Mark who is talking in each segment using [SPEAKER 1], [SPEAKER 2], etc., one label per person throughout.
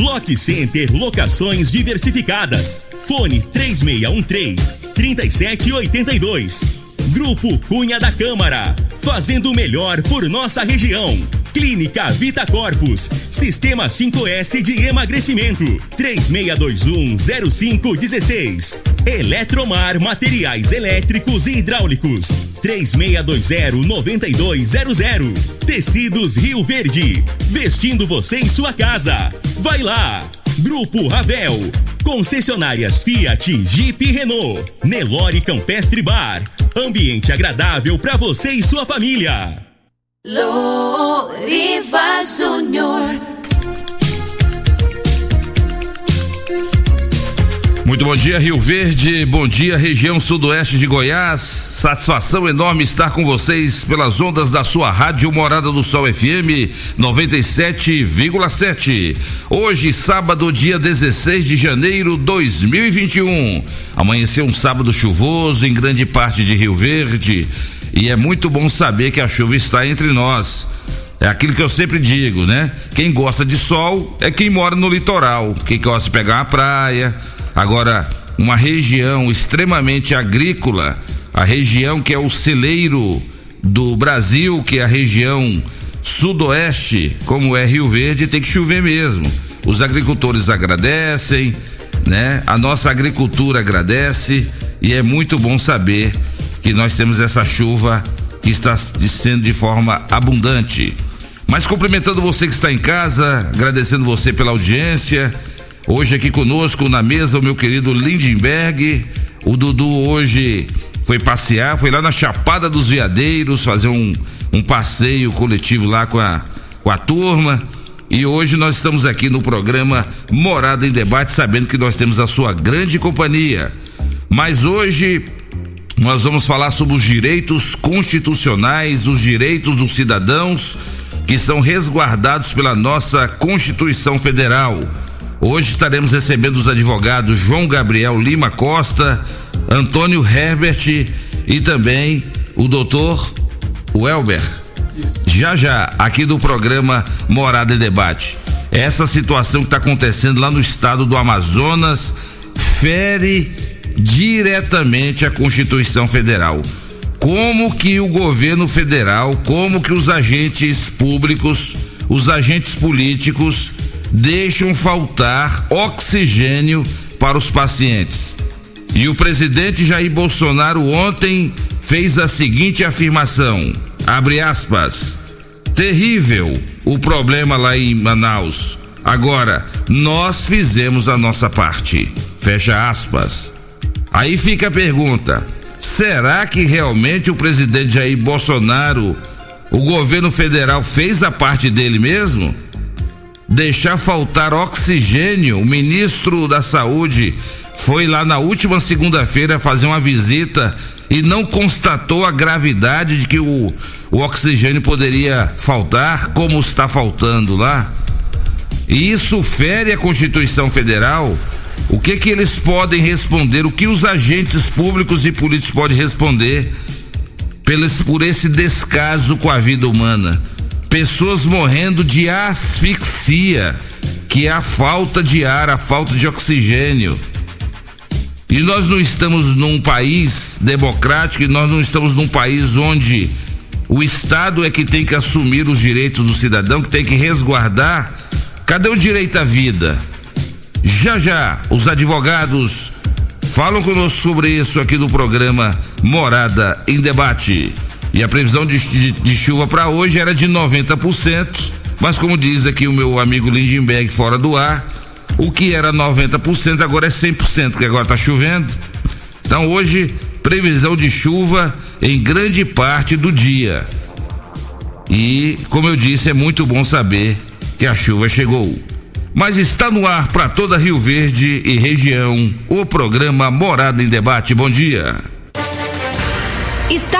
[SPEAKER 1] Lock Center Locações Diversificadas. Fone 3613 3782. Grupo Cunha da Câmara. Fazendo o melhor por nossa região. Clínica Vita Corpus. Sistema 5S de emagrecimento. 36210516. Eletromar Materiais Elétricos e Hidráulicos. 36209200. Tecidos Rio Verde. Vestindo você em sua casa. Vai lá. Grupo Ravel. Concessionárias Fiat, Jeep e Renault. Nelore Campestre Bar. Ambiente agradável para você e sua família.
[SPEAKER 2] Júnior.
[SPEAKER 3] Muito bom dia, Rio Verde. Bom dia, região sudoeste de Goiás. Satisfação enorme estar com vocês pelas ondas da sua rádio Morada do Sol FM 97,7. Hoje, sábado, dia 16 de janeiro 2021. Amanheceu um sábado chuvoso em grande parte de Rio Verde. E é muito bom saber que a chuva está entre nós. É aquilo que eu sempre digo, né? Quem gosta de sol é quem mora no litoral, quem gosta de pegar uma praia. Agora, uma região extremamente agrícola, a região que é o celeiro do Brasil, que é a região sudoeste, como é Rio Verde, tem que chover mesmo. Os agricultores agradecem, né? A nossa agricultura agradece e é muito bom saber que nós temos essa chuva que está descendo de forma abundante. Mas cumprimentando você que está em casa, agradecendo você pela audiência. Hoje aqui conosco na mesa o meu querido Lindenberg. O Dudu hoje foi passear, foi lá na Chapada dos Veadeiros fazer um, um passeio coletivo lá com a, com a turma. E hoje nós estamos aqui no programa Morada em Debate, sabendo que nós temos a sua grande companhia. Mas hoje nós vamos falar sobre os direitos constitucionais, os direitos dos cidadãos que são resguardados pela nossa Constituição Federal. Hoje estaremos recebendo os advogados João Gabriel Lima Costa, Antônio Herbert e também o doutor Welber. Já já, aqui do programa Morada e Debate. Essa situação que está acontecendo lá no estado do Amazonas fere diretamente a Constituição Federal. Como que o governo federal, como que os agentes públicos, os agentes políticos deixam faltar oxigênio para os pacientes. E o presidente Jair Bolsonaro ontem fez a seguinte afirmação: abre aspas. Terrível o problema lá em Manaus. Agora, nós fizemos a nossa parte. Fecha aspas. Aí fica a pergunta: será que realmente o presidente Jair Bolsonaro, o governo federal, fez a parte dele mesmo? Deixar faltar oxigênio, o ministro da Saúde foi lá na última segunda-feira fazer uma visita e não constatou a gravidade de que o, o oxigênio poderia faltar, como está faltando lá. E isso fere a Constituição Federal. O que que eles podem responder? O que os agentes públicos e políticos podem responder pelos, por esse descaso com a vida humana? Pessoas morrendo de asfixia, que é a falta de ar, a falta de oxigênio. E nós não estamos num país democrático, e nós não estamos num país onde o Estado é que tem que assumir os direitos do cidadão, que tem que resguardar. Cadê o direito à vida? Já já, os advogados falam conosco sobre isso aqui no programa Morada em Debate. E a previsão de, de, de chuva para hoje era de 90%, mas como diz aqui o meu amigo Lindenberg fora do ar, o que era 90% agora é 100%, que agora está chovendo. Então hoje, previsão de chuva em grande parte do dia. E, como eu disse, é muito bom saber que a chuva chegou. mas está no ar para toda Rio Verde e região o programa Morada em Debate. Bom dia.
[SPEAKER 4] Está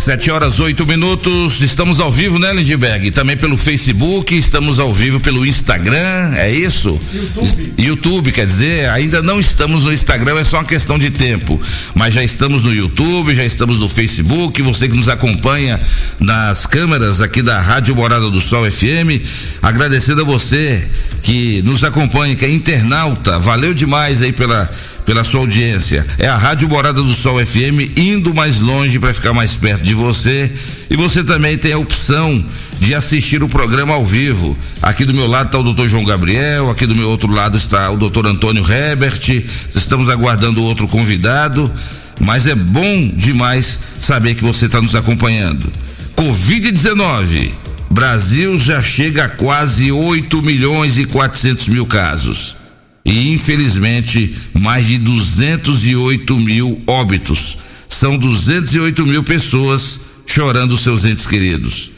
[SPEAKER 3] Sete horas oito minutos, estamos ao vivo, né, Lindbergh? Também pelo Facebook, estamos ao vivo pelo Instagram, é isso? YouTube. YouTube, quer dizer, ainda não estamos no Instagram, é só uma questão de tempo. Mas já estamos no YouTube, já estamos no Facebook, você que nos acompanha nas câmeras aqui da Rádio Morada do Sol FM, agradecendo a você que nos acompanha, que é internauta, valeu demais aí pela pela sua audiência. É a Rádio Morada do Sol FM indo mais longe para ficar mais perto de você. E você também tem a opção de assistir o programa ao vivo. Aqui do meu lado está o doutor João Gabriel, aqui do meu outro lado está o doutor Antônio Herbert. Estamos aguardando outro convidado, mas é bom demais saber que você está nos acompanhando. Covid-19. Brasil já chega a quase 8 milhões e 400 mil casos e infelizmente mais de 208 mil óbitos. São 208 mil pessoas chorando seus entes queridos.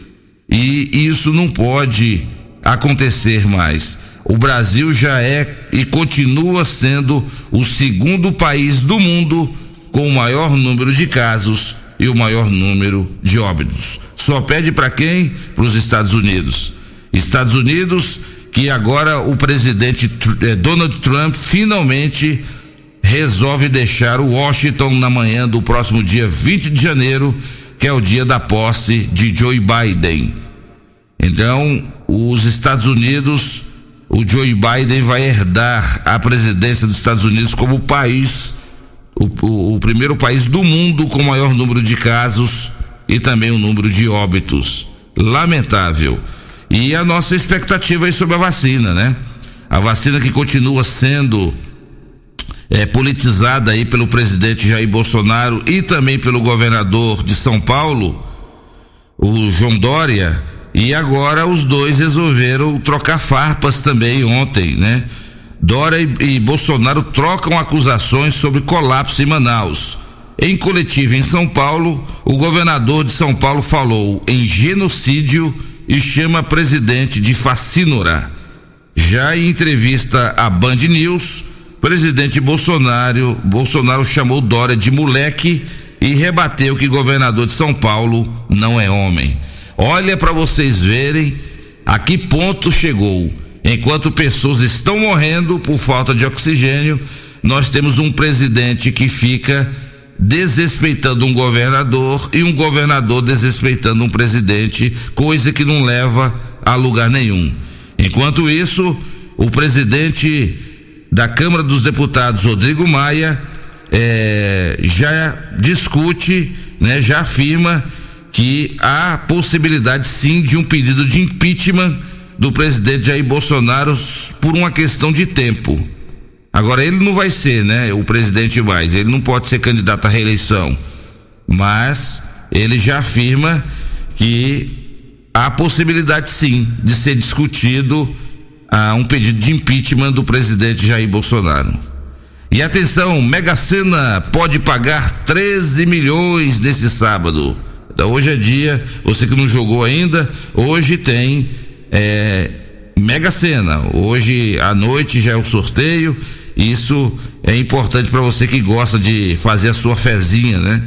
[SPEAKER 3] E isso não pode acontecer mais. O Brasil já é e continua sendo o segundo país do mundo com o maior número de casos e o maior número de óbitos. Só pede para quem? Para os Estados Unidos. Estados Unidos que agora o presidente eh, Donald Trump finalmente resolve deixar o Washington na manhã do próximo dia 20 de janeiro, que é o dia da posse de Joe Biden. Então, os Estados Unidos, o Joe Biden vai herdar a presidência dos Estados Unidos como país, o, o, o primeiro país do mundo com maior número de casos e também o número de óbitos. Lamentável. E a nossa expectativa aí sobre a vacina, né? A vacina que continua sendo é, politizada aí pelo presidente Jair Bolsonaro e também pelo governador de São Paulo, o João Dória, e agora os dois resolveram trocar farpas também ontem, né? Dória e, e Bolsonaro trocam acusações sobre colapso em Manaus. Em coletiva em São Paulo, o governador de São Paulo falou em genocídio e chama presidente de fascínora. Já em entrevista à Band News, presidente Bolsonaro, Bolsonaro chamou Dória de moleque e rebateu que governador de São Paulo não é homem. Olha para vocês verem a que ponto chegou. Enquanto pessoas estão morrendo por falta de oxigênio, nós temos um presidente que fica desrespeitando um governador e um governador desrespeitando um presidente, coisa que não leva a lugar nenhum. Enquanto isso, o presidente da Câmara dos Deputados, Rodrigo Maia, é, já discute, né, já afirma que há possibilidade sim de um pedido de impeachment do presidente Jair Bolsonaro por uma questão de tempo. Agora ele não vai ser, né, o presidente mais, ele não pode ser candidato à reeleição. Mas ele já afirma que há possibilidade sim de ser discutido ah, um pedido de impeachment do presidente Jair Bolsonaro. E atenção, Mega Sena pode pagar 13 milhões nesse sábado. Então hoje é dia, você que não jogou ainda, hoje tem é, Mega Sena. Hoje à noite já é o sorteio isso é importante para você que gosta de fazer a sua fezinha, né?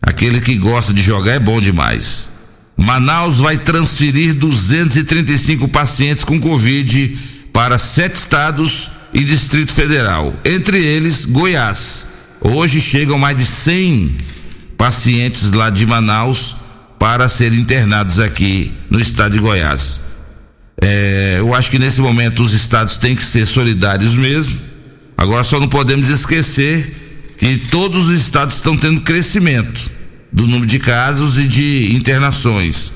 [SPEAKER 3] Aquele que gosta de jogar é bom demais. Manaus vai transferir 235 pacientes com Covid para sete estados e Distrito Federal, entre eles Goiás. Hoje chegam mais de 100 pacientes lá de Manaus para serem internados aqui no estado de Goiás. É, eu acho que nesse momento os estados têm que ser solidários mesmo Agora só não podemos esquecer que todos os estados estão tendo crescimento do número de casos e de internações.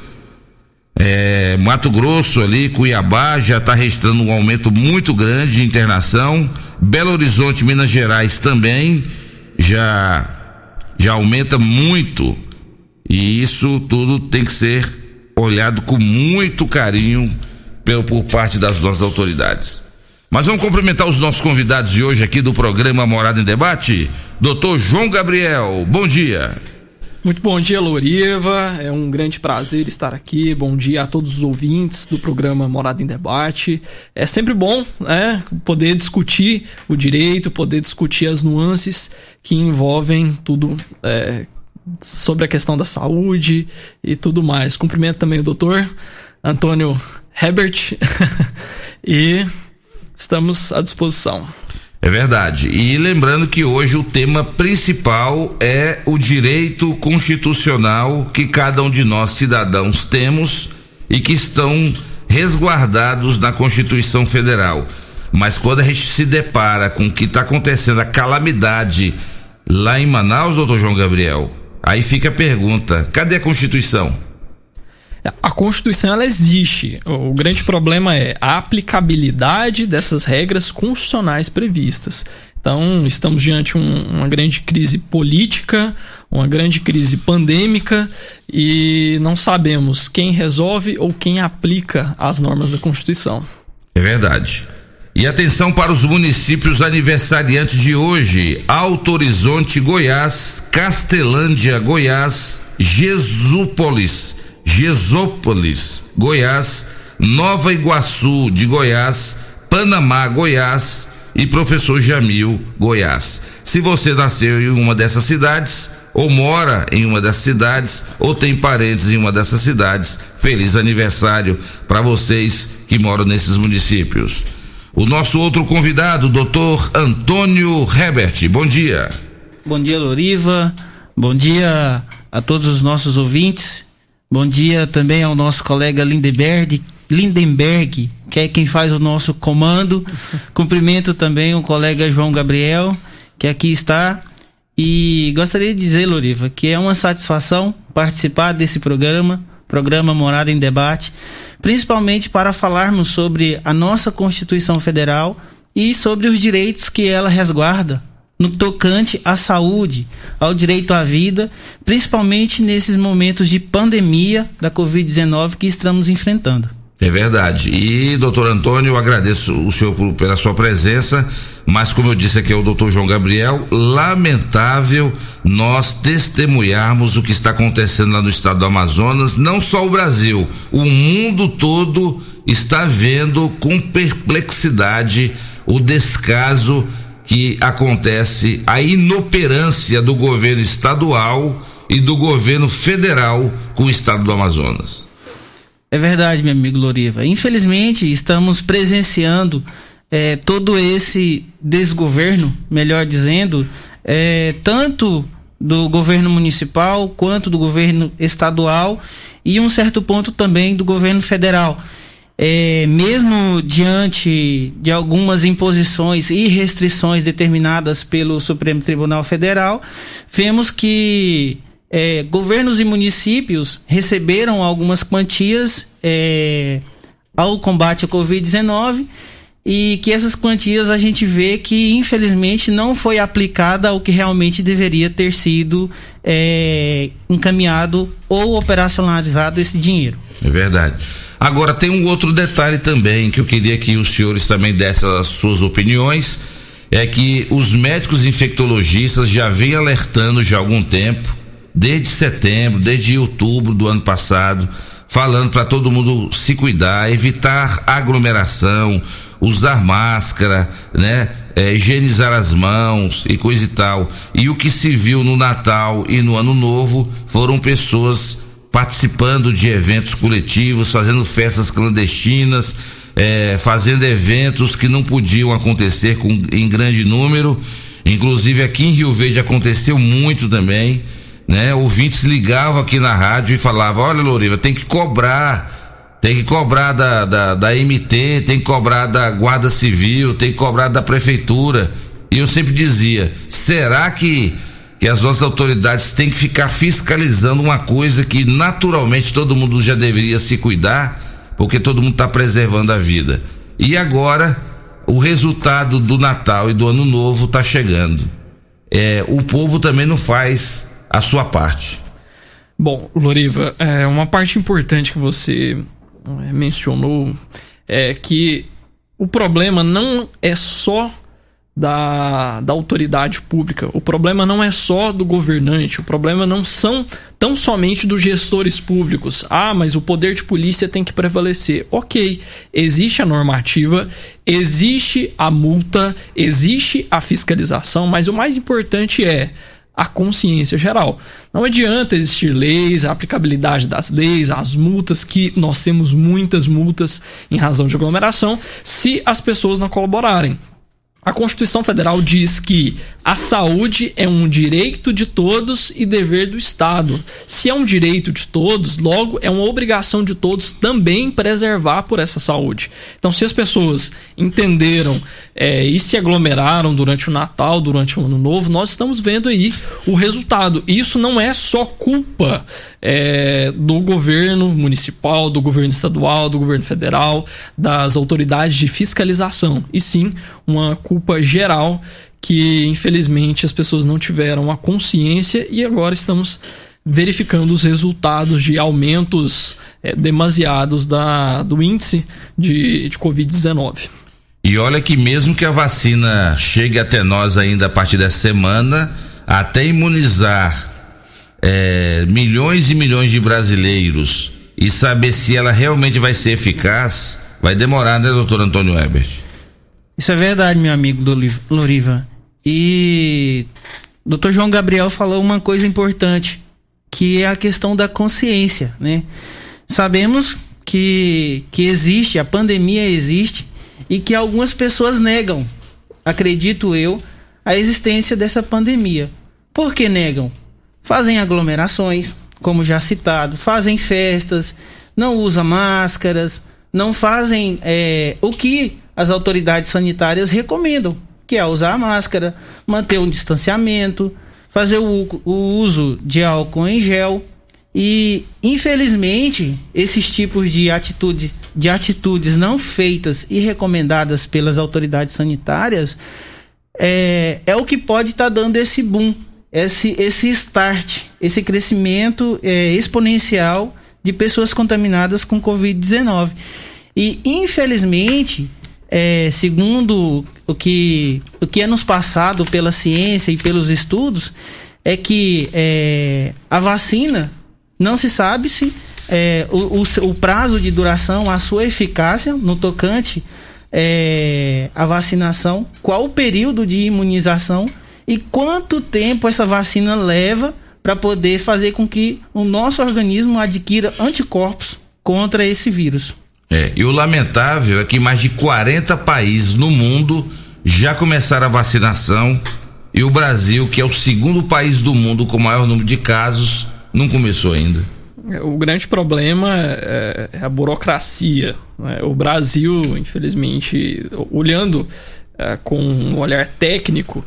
[SPEAKER 3] É, Mato Grosso ali, Cuiabá já está registrando um aumento muito grande de internação. Belo Horizonte, Minas Gerais também já já aumenta muito E isso tudo tem que ser olhado com muito carinho por, por parte das nossas autoridades. Mas vamos cumprimentar os nossos convidados de hoje aqui do programa Morada em Debate. Doutor João Gabriel, bom dia.
[SPEAKER 5] Muito bom dia, Loriva. É um grande prazer estar aqui. Bom dia a todos os ouvintes do programa Morada em Debate. É sempre bom, né, poder discutir o direito, poder discutir as nuances que envolvem tudo é, sobre a questão da saúde e tudo mais. Cumprimento também o doutor Antônio Herbert e estamos à disposição.
[SPEAKER 3] É verdade. E lembrando que hoje o tema principal é o direito constitucional que cada um de nós cidadãos temos e que estão resguardados na Constituição Federal. Mas quando a gente se depara com o que está acontecendo, a calamidade lá em Manaus, doutor João Gabriel, aí fica a pergunta: cadê a Constituição?
[SPEAKER 5] A Constituição ela existe. O grande problema é a aplicabilidade dessas regras constitucionais previstas. Então, estamos diante um, uma grande crise política, uma grande crise pandêmica e não sabemos quem resolve ou quem aplica as normas da Constituição.
[SPEAKER 3] É verdade. E atenção para os municípios aniversariantes de hoje: Alto Horizonte, Goiás, Castelândia, Goiás, Jesúpolis. Gesópolis, Goiás, Nova Iguaçu de Goiás, Panamá, Goiás e Professor Jamil, Goiás. Se você nasceu em uma dessas cidades, ou mora em uma dessas cidades, ou tem parentes em uma dessas cidades, feliz aniversário para vocês que moram nesses municípios. O nosso outro convidado, doutor Antônio Herbert. Bom dia.
[SPEAKER 6] Bom dia, Loriva. Bom dia a todos os nossos ouvintes. Bom dia também ao nosso colega Lindenberg, Lindenberg, que é quem faz o nosso comando. Cumprimento também o colega João Gabriel, que aqui está. E gostaria de dizer, Loriva, que é uma satisfação participar desse programa, programa Morada em Debate, principalmente para falarmos sobre a nossa Constituição Federal e sobre os direitos que ela resguarda no tocante à saúde, ao direito à vida, principalmente nesses momentos de pandemia da Covid-19 que estamos enfrentando.
[SPEAKER 3] É verdade. E, doutor Antônio, agradeço o senhor pela sua presença, mas como eu disse aqui ao doutor João Gabriel, lamentável nós testemunharmos o que está acontecendo lá no estado do Amazonas, não só o Brasil, o mundo todo está vendo com perplexidade o descaso que acontece a inoperância do governo estadual e do governo federal com o estado do Amazonas.
[SPEAKER 6] É verdade, meu amigo Loriva. Infelizmente, estamos presenciando é, todo esse desgoverno, melhor dizendo, é, tanto do governo municipal quanto do governo estadual e um certo ponto também do governo federal é, mesmo diante de algumas imposições e restrições determinadas pelo Supremo Tribunal Federal, vemos que é, governos e municípios receberam algumas quantias é, ao combate à Covid-19 e que essas quantias a gente vê que infelizmente não foi aplicada ao que realmente deveria ter sido é, encaminhado ou operacionalizado esse dinheiro.
[SPEAKER 3] É verdade. Agora tem um outro detalhe também que eu queria que os senhores também dessem as suas opiniões, é que os médicos infectologistas já vêm alertando já há algum tempo, desde setembro, desde outubro do ano passado, falando para todo mundo se cuidar, evitar aglomeração, usar máscara, né? É, higienizar as mãos e coisa e tal. E o que se viu no Natal e no Ano Novo foram pessoas participando de eventos coletivos, fazendo festas clandestinas, é, fazendo eventos que não podiam acontecer com, em grande número. Inclusive aqui em Rio Verde aconteceu muito também, né? Ouvintes ligavam aqui na rádio e falavam, olha Loriva, tem que cobrar, tem que cobrar da, da, da MT, tem que cobrar da Guarda Civil, tem que cobrar da Prefeitura. E eu sempre dizia, será que que as nossas autoridades têm que ficar fiscalizando uma coisa que naturalmente todo mundo já deveria se cuidar, porque todo mundo está preservando a vida. E agora o resultado do Natal e do Ano Novo está chegando. É, o povo também não faz a sua parte.
[SPEAKER 5] Bom, Loriva, é, uma parte importante que você é, mencionou é que o problema não é só da, da autoridade pública. O problema não é só do governante, o problema não são tão somente dos gestores públicos. Ah, mas o poder de polícia tem que prevalecer. Ok, existe a normativa, existe a multa, existe a fiscalização, mas o mais importante é a consciência geral. Não adianta existir leis, a aplicabilidade das leis, as multas, que nós temos muitas multas em razão de aglomeração, se as pessoas não colaborarem. A Constituição Federal diz que a saúde é um direito de todos e dever do Estado. Se é um direito de todos, logo é uma obrigação de todos também preservar por essa saúde. Então, se as pessoas entenderam é, e se aglomeraram durante o Natal, durante o Ano Novo, nós estamos vendo aí o resultado. Isso não é só culpa é, do governo municipal, do governo estadual, do governo federal, das autoridades de fiscalização, e sim uma culpa geral que infelizmente as pessoas não tiveram a consciência e agora estamos verificando os resultados de aumentos é, demasiados da, do índice de, de Covid-19.
[SPEAKER 3] E olha que mesmo que a vacina chegue até nós ainda a partir dessa semana, até imunizar é, milhões e milhões de brasileiros e saber se ela realmente vai ser eficaz, vai demorar, né, doutor Antônio Ebert?
[SPEAKER 6] Isso é verdade, meu amigo Loriva. E Dr. João Gabriel falou uma coisa importante, que é a questão da consciência, né? Sabemos que, que existe, a pandemia existe e que algumas pessoas negam, acredito eu, a existência dessa pandemia. Por que negam? Fazem aglomerações, como já citado, fazem festas, não usam máscaras, não fazem é, o que as autoridades sanitárias recomendam, que é usar a máscara, manter um distanciamento, fazer o, o uso de álcool em gel. E, infelizmente, esses tipos de, atitude, de atitudes não feitas e recomendadas pelas autoridades sanitárias é, é o que pode estar tá dando esse boom, esse, esse start, esse crescimento é, exponencial de pessoas contaminadas com Covid-19. E, infelizmente, é, segundo o que, o que é nos passado pela ciência e pelos estudos, é que é, a vacina não se sabe se é, o, o, o, prazo de duração, a sua eficácia no tocante é, a vacinação, qual o período de imunização e quanto tempo essa vacina leva para poder fazer com que o nosso organismo adquira anticorpos contra esse vírus.
[SPEAKER 3] É, e o lamentável é que mais de 40 países no mundo já começaram a vacinação e o Brasil, que é o segundo país do mundo com maior número de casos, não começou ainda.
[SPEAKER 5] O grande problema é, é a burocracia. Né? O Brasil, infelizmente, olhando é, com um olhar técnico,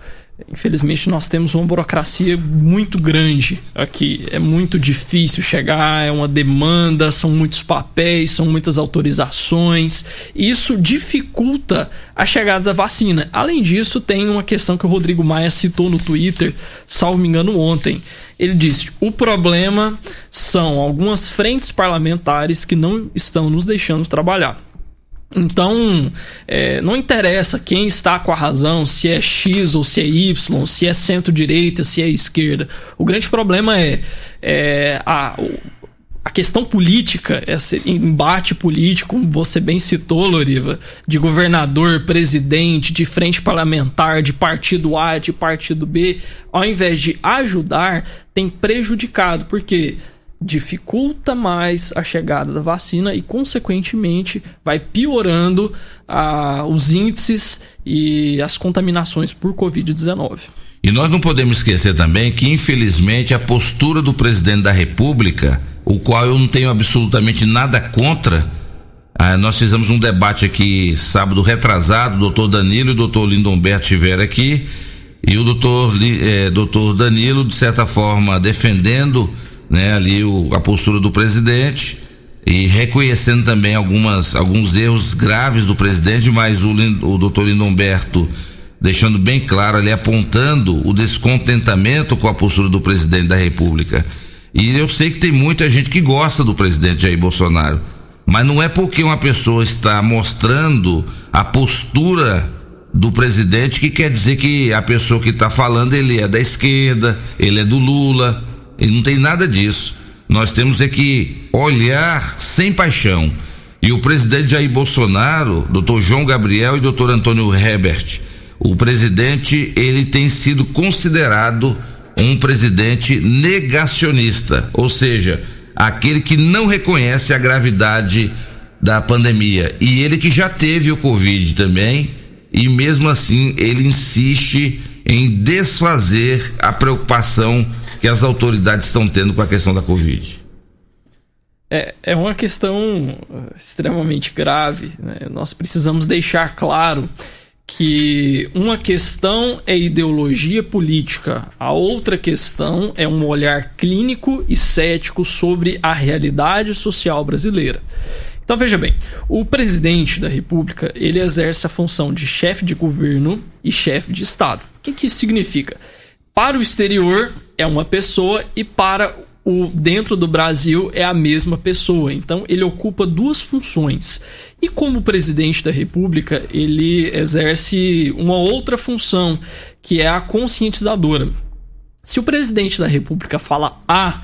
[SPEAKER 5] Infelizmente, nós temos uma burocracia muito grande aqui. É muito difícil chegar, é uma demanda, são muitos papéis, são muitas autorizações. Isso dificulta a chegada da vacina. Além disso, tem uma questão que o Rodrigo Maia citou no Twitter, salvo me engano, ontem. Ele disse: o problema são algumas frentes parlamentares que não estão nos deixando trabalhar. Então, é, não interessa quem está com a razão, se é X ou se é Y, se é centro-direita, se é esquerda. O grande problema é, é a, a questão política, esse embate político, você bem citou, Loriva, de governador, presidente, de frente parlamentar, de partido A, de partido B, ao invés de ajudar, tem prejudicado. Porque? Dificulta mais a chegada da vacina e, consequentemente, vai piorando ah, os índices e as contaminações por Covid-19.
[SPEAKER 3] E nós não podemos esquecer também que, infelizmente, a postura do presidente da República, o qual eu não tenho absolutamente nada contra, ah, nós fizemos um debate aqui sábado retrasado, o doutor Danilo e o doutor Lindomberto estiveram aqui, e o doutor, eh, doutor Danilo, de certa forma, defendendo né, ali o, a postura do presidente e reconhecendo também algumas, alguns erros graves do presidente, mas o, o doutor Lindomberto deixando bem claro ali, apontando o descontentamento com a postura do presidente da República. E eu sei que tem muita gente que gosta do presidente Jair Bolsonaro. Mas não é porque uma pessoa está mostrando a postura do presidente que quer dizer que a pessoa que está falando ele é da esquerda, ele é do Lula. Ele não tem nada disso. Nós temos é que olhar sem paixão. E o presidente Jair Bolsonaro, doutor João Gabriel e doutor Antônio Herbert, o presidente ele tem sido considerado um presidente negacionista, ou seja, aquele que não reconhece a gravidade da pandemia. E ele que já teve o Covid também, e mesmo assim ele insiste em desfazer a preocupação que as autoridades estão tendo com a questão da Covid.
[SPEAKER 5] É, é uma questão extremamente grave. Né? Nós precisamos deixar claro que uma questão é ideologia política, a outra questão é um olhar clínico e cético sobre a realidade social brasileira. Então veja bem, o presidente da República ele exerce a função de chefe de governo e chefe de Estado. O que, que isso significa? Para o exterior é uma pessoa e para o dentro do Brasil é a mesma pessoa. Então ele ocupa duas funções. E como presidente da República, ele exerce uma outra função, que é a conscientizadora. Se o presidente da República fala A,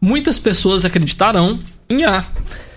[SPEAKER 5] muitas pessoas acreditarão em A.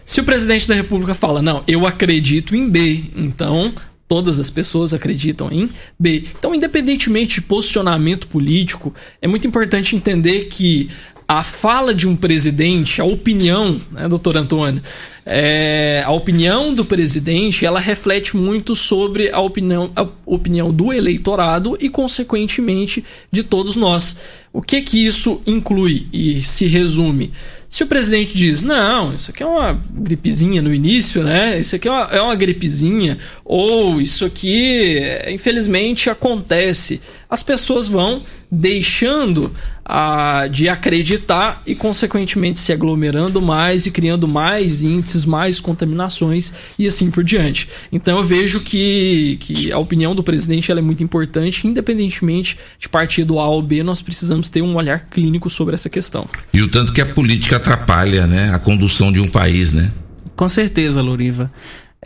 [SPEAKER 5] Se o presidente da República fala, não, eu acredito em B, então todas as pessoas acreditam em B. Então, independentemente de posicionamento político, é muito importante entender que a fala de um presidente, a opinião, né, doutor Antônio, é, a opinião do presidente, ela reflete muito sobre a opinião, a opinião do eleitorado e, consequentemente, de todos nós. O que que isso inclui e se resume? Se o presidente diz, não, isso aqui é uma gripezinha no início, né? Isso aqui é uma, é uma gripezinha, ou isso aqui, infelizmente, acontece. As pessoas vão deixando a, de acreditar e, consequentemente, se aglomerando mais e criando mais índices, mais contaminações e assim por diante. Então, eu vejo que, que a opinião do presidente é muito importante, independentemente de partido A ou B, nós precisamos ter um olhar clínico sobre essa questão.
[SPEAKER 3] E o tanto que a política atrapalha né, a condução de um país, né?
[SPEAKER 6] Com certeza, Loriva.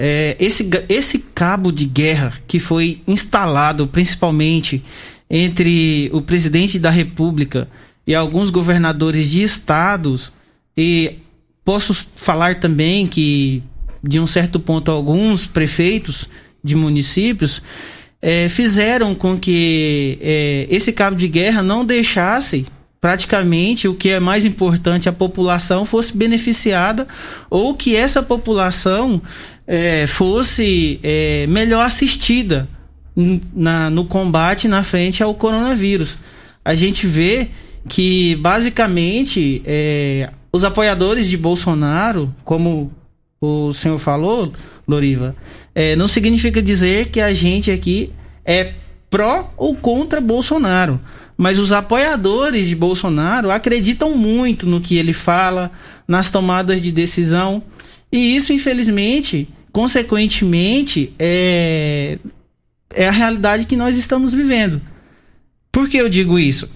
[SPEAKER 6] É, esse, esse cabo de guerra que foi instalado principalmente entre o presidente da República e alguns governadores de estados, e posso falar também que, de um certo ponto, alguns prefeitos de municípios é, fizeram com que é, esse cabo de guerra não deixasse praticamente o que é mais importante a população fosse beneficiada ou que essa população é, fosse é, melhor assistida na, no combate na frente ao coronavírus. A gente vê que basicamente é, os apoiadores de Bolsonaro, como o senhor falou, Loriva, é, não significa dizer que a gente aqui é pró ou contra Bolsonaro. Mas os apoiadores de Bolsonaro acreditam muito no que ele fala, nas tomadas de decisão. E isso, infelizmente, consequentemente, é, é a realidade que nós estamos vivendo. Por que eu digo isso?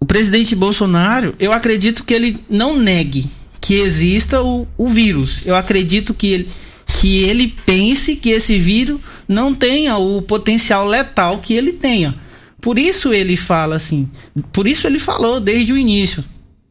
[SPEAKER 6] O presidente Bolsonaro, eu acredito que ele não negue que exista o, o vírus. Eu acredito que ele, que ele pense que esse vírus não tenha o potencial letal que ele tenha. Por isso ele fala assim. Por isso ele falou desde o início.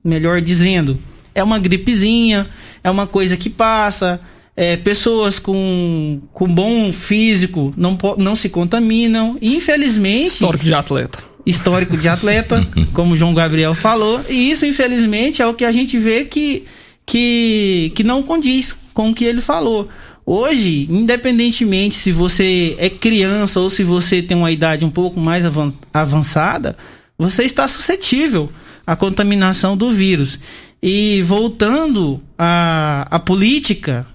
[SPEAKER 6] Melhor dizendo, é uma gripezinha, é uma coisa que passa, é, pessoas com, com bom físico não, não se contaminam. Infelizmente.
[SPEAKER 5] Histórico de atleta.
[SPEAKER 6] Histórico de atleta, como o João Gabriel falou. E isso, infelizmente, é o que a gente vê que, que, que não condiz com o que ele falou. Hoje, independentemente se você é criança ou se você tem uma idade um pouco mais avançada, você está suscetível à contaminação do vírus. E voltando à, à política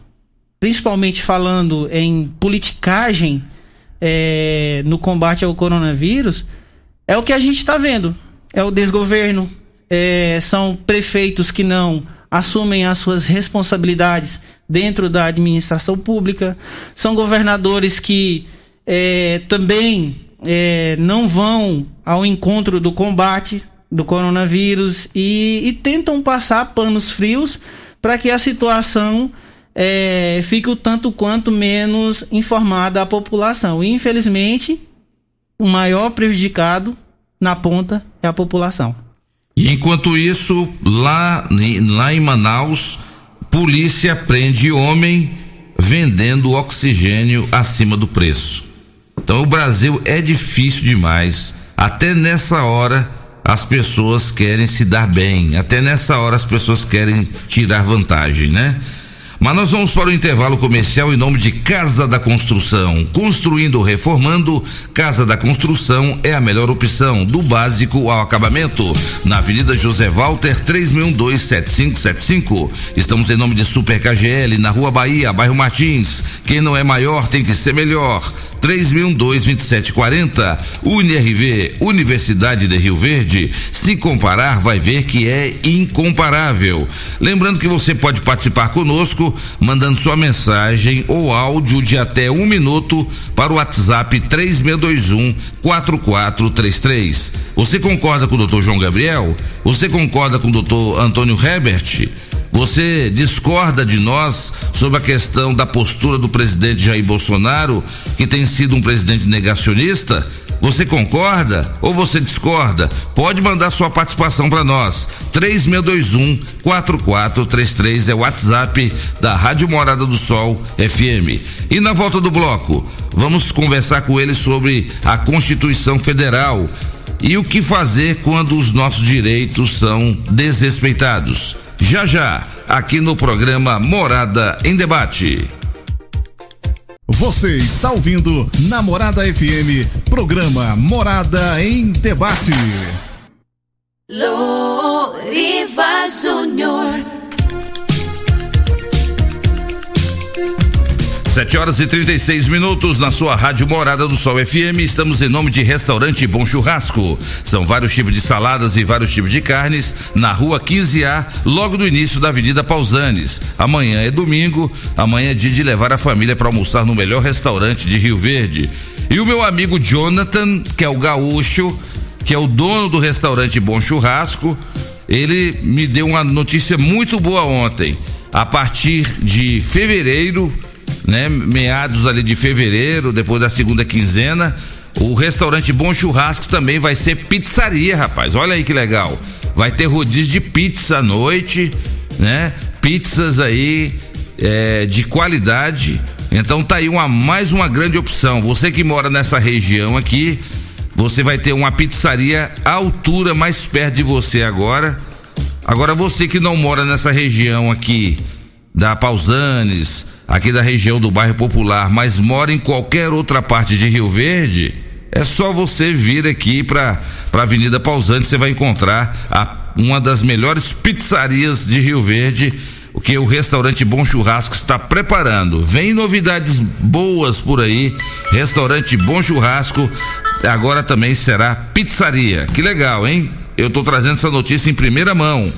[SPEAKER 6] principalmente falando em politicagem é, no combate ao coronavírus, é o que a gente está vendo. É o desgoverno, é, são prefeitos que não assumem as suas responsabilidades dentro da administração pública, são governadores que é, também é, não vão ao encontro do combate do coronavírus e, e tentam passar panos frios para que a situação é, fique o tanto quanto menos informada a população. E, infelizmente, o maior prejudicado na ponta é a população.
[SPEAKER 3] E enquanto isso, lá, lá em Manaus, polícia prende homem vendendo oxigênio acima do preço. Então o Brasil é difícil demais. Até nessa hora as pessoas querem se dar bem. Até nessa hora as pessoas querem tirar vantagem, né? Mas nós vamos para o intervalo comercial em nome de Casa da Construção. Construindo ou reformando, Casa da Construção é a melhor opção, do básico ao acabamento. Na Avenida José Walter, 36127575. Estamos em nome de Super KGL, na Rua Bahia, bairro Martins. Quem não é maior tem que ser melhor. 3012-2740. UniRV, Universidade de Rio Verde. Se comparar, vai ver que é incomparável. Lembrando que você pode participar conosco mandando sua mensagem ou áudio de até um minuto para o WhatsApp 3621 4433. Você concorda com o doutor João Gabriel? Você concorda com o doutor Antônio Herbert? Você discorda de nós sobre a questão da postura do presidente Jair Bolsonaro, que tem sido um presidente negacionista? Você concorda ou você discorda? Pode mandar sua participação para nós. 3621 4433 é o WhatsApp da Rádio Morada do Sol FM. E na volta do bloco, vamos conversar com ele sobre a Constituição Federal e o que fazer quando os nossos direitos são desrespeitados. Já já, aqui no programa Morada em Debate.
[SPEAKER 1] Você está ouvindo Namorada FM, programa Morada em Debate.
[SPEAKER 2] Loriva Júnior.
[SPEAKER 3] Sete horas e 36 minutos na sua rádio Morada do Sol FM. Estamos em nome de Restaurante Bom Churrasco. São vários tipos de saladas e vários tipos de carnes na rua 15A, logo no início da Avenida Pausanes. Amanhã é domingo, amanhã é dia de levar a família para almoçar no melhor restaurante de Rio Verde. E o meu amigo Jonathan, que é o gaúcho, que é o dono do restaurante Bom Churrasco, ele me deu uma notícia muito boa ontem. A partir de fevereiro, né? Meados ali de fevereiro, depois da segunda quinzena, o restaurante Bom Churrasco também vai ser pizzaria, rapaz. Olha aí que legal. Vai ter rodízio de pizza à noite, né? Pizzas aí é, de qualidade. Então tá aí uma mais uma grande opção. Você que mora nessa região aqui, você vai ter uma pizzaria à altura mais perto de você agora. Agora você que não mora nessa região aqui da Pausanes, aqui da região do bairro Popular, mas mora em qualquer outra parte de Rio Verde, é só você vir aqui para a Avenida Pausante, você vai encontrar a, uma das melhores pizzarias de Rio Verde, o que o restaurante Bom Churrasco está preparando. Vem novidades boas por aí. Restaurante Bom Churrasco agora também será pizzaria. Que legal, hein? Eu estou trazendo essa notícia em primeira mão.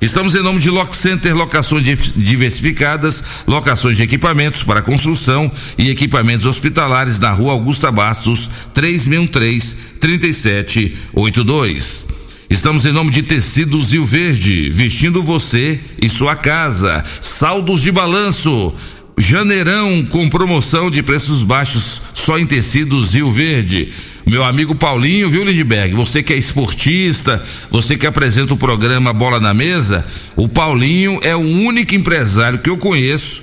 [SPEAKER 3] Estamos em nome de Lock Center, locações diversificadas, locações de equipamentos para construção e equipamentos hospitalares na rua Augusta Bastos, 3013 3782. Estamos em nome de Tecidos Rio Verde, vestindo você e sua casa. Saldos de balanço. Janeirão com promoção de preços baixos só em tecidos Rio Verde. Meu amigo Paulinho, viu, Lindbergh? Você que é esportista, você que apresenta o programa Bola na Mesa, o Paulinho é o único empresário que eu conheço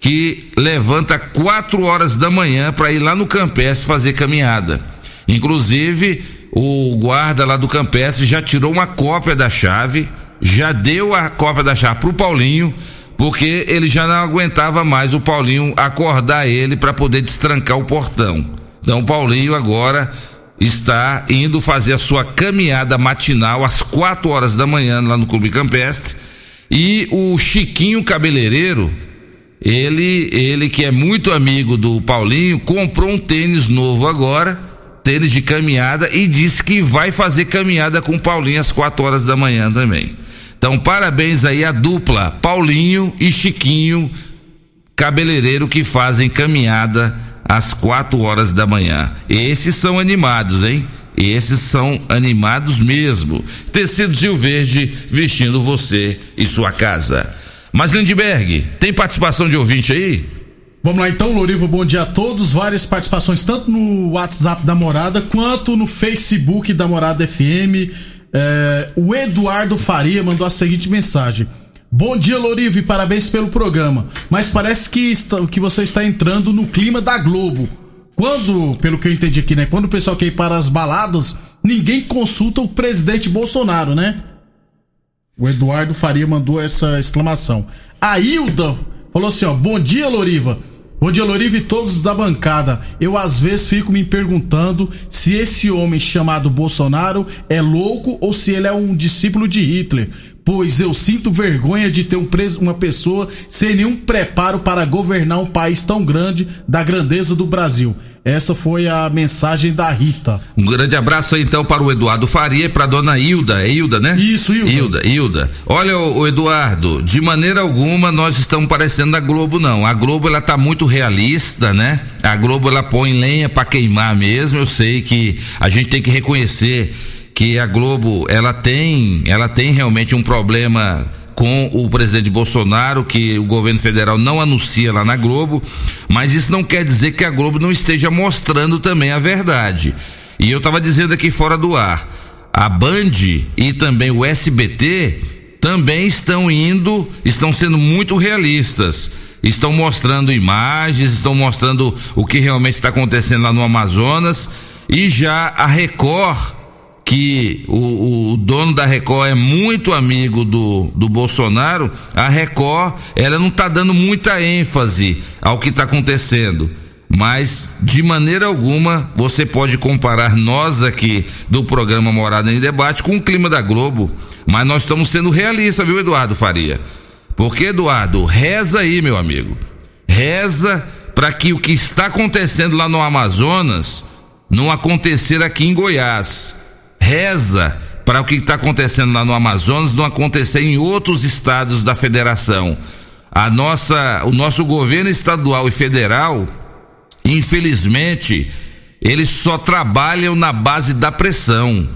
[SPEAKER 3] que levanta quatro horas da manhã para ir lá no Campestre fazer caminhada. Inclusive, o guarda lá do Campestre já tirou uma cópia da chave, já deu a cópia da chave pro Paulinho porque ele já não aguentava mais o Paulinho acordar ele para poder destrancar o portão. Então o Paulinho agora está indo fazer a sua caminhada matinal às 4 horas da manhã lá no Clube Campestre. E o Chiquinho Cabeleireiro, ele, ele que é muito amigo do Paulinho, comprou um tênis novo agora, tênis de caminhada e disse que vai fazer caminhada com o Paulinho às 4 horas da manhã também. Então, parabéns aí à dupla Paulinho e Chiquinho, cabeleireiro que fazem caminhada às quatro horas da manhã. Esses são animados, hein? Esses são animados mesmo. Tecidos Rio Verde vestindo você e sua casa. Mas Lindberg, tem participação de ouvinte aí?
[SPEAKER 7] Vamos lá então, Lorivo, bom dia a todos. Várias participações, tanto no WhatsApp da Morada quanto no Facebook da Morada FM. É, o Eduardo Faria mandou a seguinte mensagem. Bom dia, Lorivo, e parabéns pelo programa. Mas parece que, está, que você está entrando no clima da Globo. Quando, pelo que eu entendi aqui, né? Quando o pessoal quer ir para as baladas, ninguém consulta o presidente Bolsonaro, né? O Eduardo Faria mandou essa exclamação. A Hilda falou assim, ó, bom dia, Loriva. Bom dia, Loriva e todos da bancada. Eu às vezes fico me perguntando se esse homem chamado Bolsonaro é louco ou se ele é um discípulo de Hitler pois eu sinto vergonha de ter um uma pessoa sem nenhum preparo para governar um país tão grande da grandeza do Brasil. Essa foi a mensagem da Rita.
[SPEAKER 3] Um grande abraço aí então para o Eduardo Faria e para a dona Hilda. É Hilda, né?
[SPEAKER 7] Isso, Hilda.
[SPEAKER 3] Hilda, Hilda. Olha, o, o, Eduardo, de maneira alguma nós estamos parecendo a Globo, não. A Globo ela tá muito realista, né? A Globo ela põe lenha para queimar mesmo. Eu sei que a gente tem que reconhecer que a Globo ela tem, ela tem realmente um problema com o presidente Bolsonaro, que o governo federal não anuncia lá na Globo, mas isso não quer dizer que a Globo não esteja mostrando também a verdade. E eu estava dizendo aqui fora do ar, a Band e também o SBT também estão indo, estão sendo muito realistas. Estão mostrando imagens, estão mostrando o que realmente está acontecendo lá no Amazonas. E já a Record que o, o, dono da Record é muito amigo do, do Bolsonaro, a Record ela não está dando muita ênfase ao que está acontecendo. Mas de maneira alguma você pode comparar nós aqui do programa Morada em Debate com o clima da Globo. Mas nós estamos sendo realistas, viu, Eduardo Faria? Porque, Eduardo, reza aí, meu amigo. Reza para que o que está acontecendo lá no Amazonas não acontecer aqui em Goiás reza para o que está acontecendo lá no Amazonas não acontecer em outros estados da federação. A nossa, o nosso governo estadual e federal, infelizmente, eles só trabalham na base da pressão.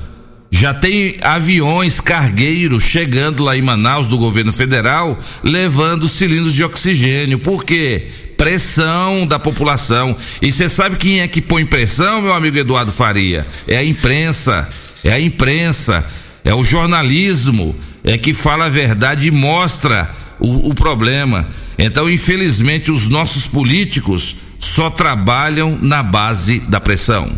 [SPEAKER 3] Já tem aviões cargueiros chegando lá em Manaus do governo federal, levando cilindros de oxigênio. Por quê? Pressão da população. E você sabe quem é que põe pressão, meu amigo Eduardo Faria? É a imprensa é a imprensa, é o jornalismo, é que fala a verdade e mostra o, o problema. Então, infelizmente, os nossos políticos só trabalham na base da pressão.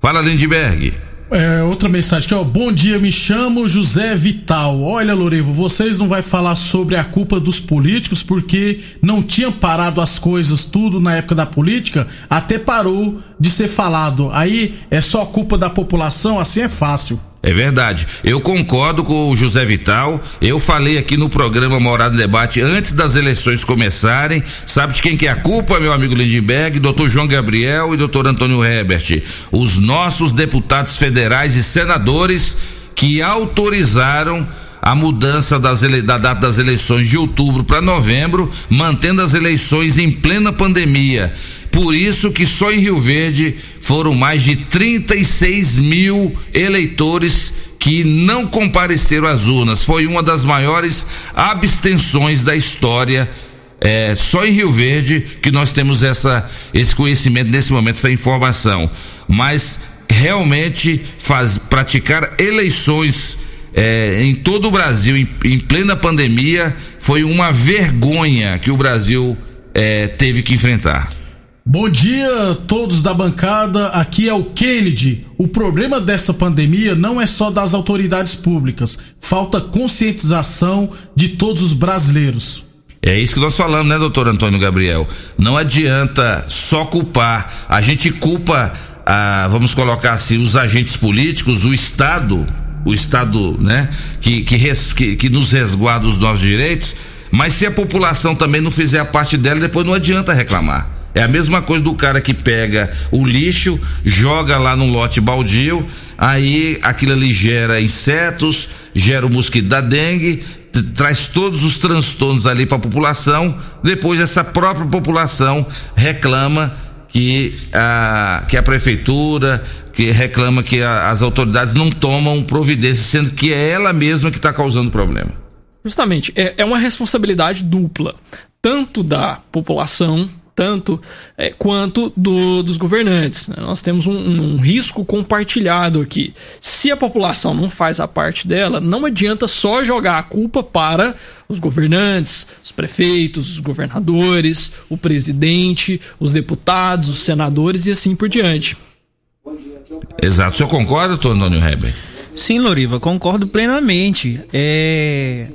[SPEAKER 3] Fala, Lindbergh.
[SPEAKER 7] É, outra mensagem aqui, ó. Bom dia, me chamo José Vital. Olha, Lorevo, vocês não vai falar sobre a culpa dos políticos porque não tinham parado as coisas tudo na época da política, até parou de ser falado. Aí é só culpa da população, assim é fácil.
[SPEAKER 3] É verdade. Eu concordo com o José Vital. Eu falei aqui no programa Morada Debate antes das eleições começarem. Sabe de quem que é a culpa, meu amigo Lindbergh? Doutor João Gabriel e doutor Antônio Herbert. Os nossos deputados federais e senadores que autorizaram a mudança ele... da data das eleições de outubro para novembro, mantendo as eleições em plena pandemia. Por isso que só em Rio Verde foram mais de 36 mil eleitores que não compareceram às urnas. Foi uma das maiores abstenções da história. É, só em Rio Verde que nós temos essa, esse conhecimento nesse momento, essa informação. Mas realmente faz, praticar eleições é, em todo o Brasil, em, em, plena pandemia, foi uma vergonha que o Brasil é, teve que enfrentar.
[SPEAKER 7] Bom dia a todos da bancada. Aqui é o Kennedy. O problema dessa pandemia não é só das autoridades públicas, falta conscientização de todos os brasileiros.
[SPEAKER 3] É isso que nós falamos, né, doutor Antônio Gabriel? Não adianta só culpar. A gente culpa, ah, vamos colocar assim, os agentes políticos, o Estado, o Estado, né, que, que, res, que, que nos resguarda os nossos direitos, mas se a população também não fizer a parte dela, depois não adianta reclamar. É a mesma coisa do cara que pega o lixo, joga lá num lote baldio, aí aquilo ali gera insetos, gera o mosquito da dengue, traz todos os transtornos ali para a população. Depois essa própria população reclama que a, que a prefeitura, que reclama que a, as autoridades não tomam providência, sendo que é ela mesma que está causando problema.
[SPEAKER 5] Justamente, é, é uma responsabilidade dupla, tanto da população tanto é, quanto do, dos governantes. Né? Nós temos um, um, risco compartilhado aqui. Se a população não faz a parte dela, não adianta só jogar a culpa para os governantes, os prefeitos, os governadores, o presidente, os deputados, os senadores e assim por diante.
[SPEAKER 3] Exato. O senhor concorda, doutor Antônio Heber?
[SPEAKER 6] Sim, Loriva, concordo plenamente. É...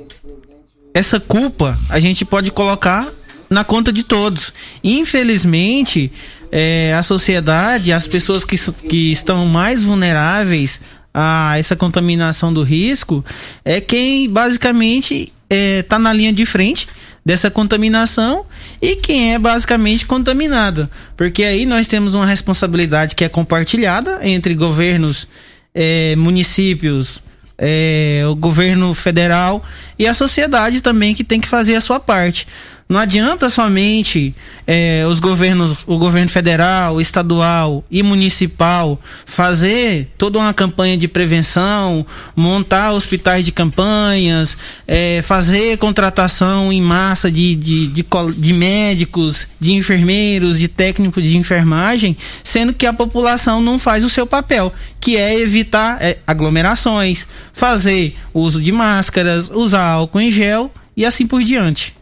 [SPEAKER 6] Essa culpa a gente pode colocar na conta de todos. Infelizmente, é, a sociedade, as pessoas que, que estão mais vulneráveis a essa contaminação do risco, é quem basicamente está é, tá na linha de frente dessa contaminação e quem é basicamente contaminado. Porque aí nós temos uma responsabilidade que é compartilhada entre governos, é, municípios, é, o governo federal e a sociedade também que tem que fazer a sua parte. Não adianta somente é, os governos, o governo federal, estadual e municipal fazer toda uma campanha de prevenção, montar hospitais de campanhas, é, fazer contratação em massa de, de, de, de médicos, de enfermeiros, de técnicos de enfermagem, sendo que a população não faz o seu papel, que é evitar é, aglomerações, fazer uso de máscaras, usar álcool em gel e assim por diante.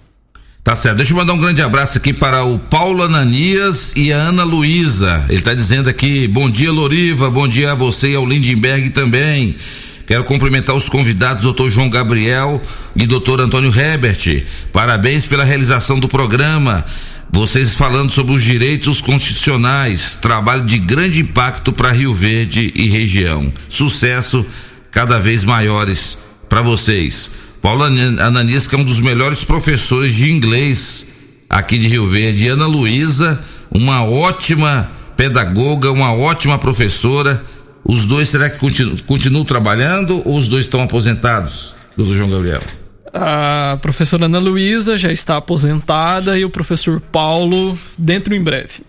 [SPEAKER 3] Tá certo. Deixa eu mandar um grande abraço aqui para o Paulo Ananias e a Ana Luísa. Ele está dizendo aqui: bom dia, Loriva, bom dia a você e ao Lindenberg também. Quero cumprimentar os convidados, doutor João Gabriel e doutor Antônio Herbert. Parabéns pela realização do programa. Vocês falando sobre os direitos constitucionais, trabalho de grande impacto para Rio Verde e região. Sucesso cada vez maiores para vocês. Paulo Ananias, que é um dos melhores professores de inglês aqui de Rio Verde. Ana Luísa, uma ótima pedagoga, uma ótima professora. Os dois, será que continuam, continuam trabalhando ou os dois estão aposentados, doutor João Gabriel?
[SPEAKER 5] A professora Ana Luísa já está aposentada e o professor Paulo dentro em breve.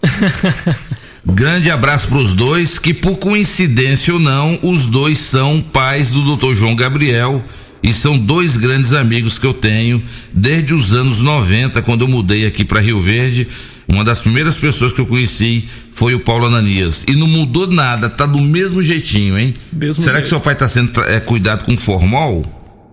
[SPEAKER 3] Grande abraço para os dois, que por coincidência ou não, os dois são pais do doutor João Gabriel e são dois grandes amigos que eu tenho desde os anos 90, quando eu mudei aqui para Rio Verde. Uma das primeiras pessoas que eu conheci foi o Paulo Ananias. E não mudou nada, tá do mesmo jeitinho, hein? Mesmo Será jeito. que seu pai está sendo é, cuidado com formol?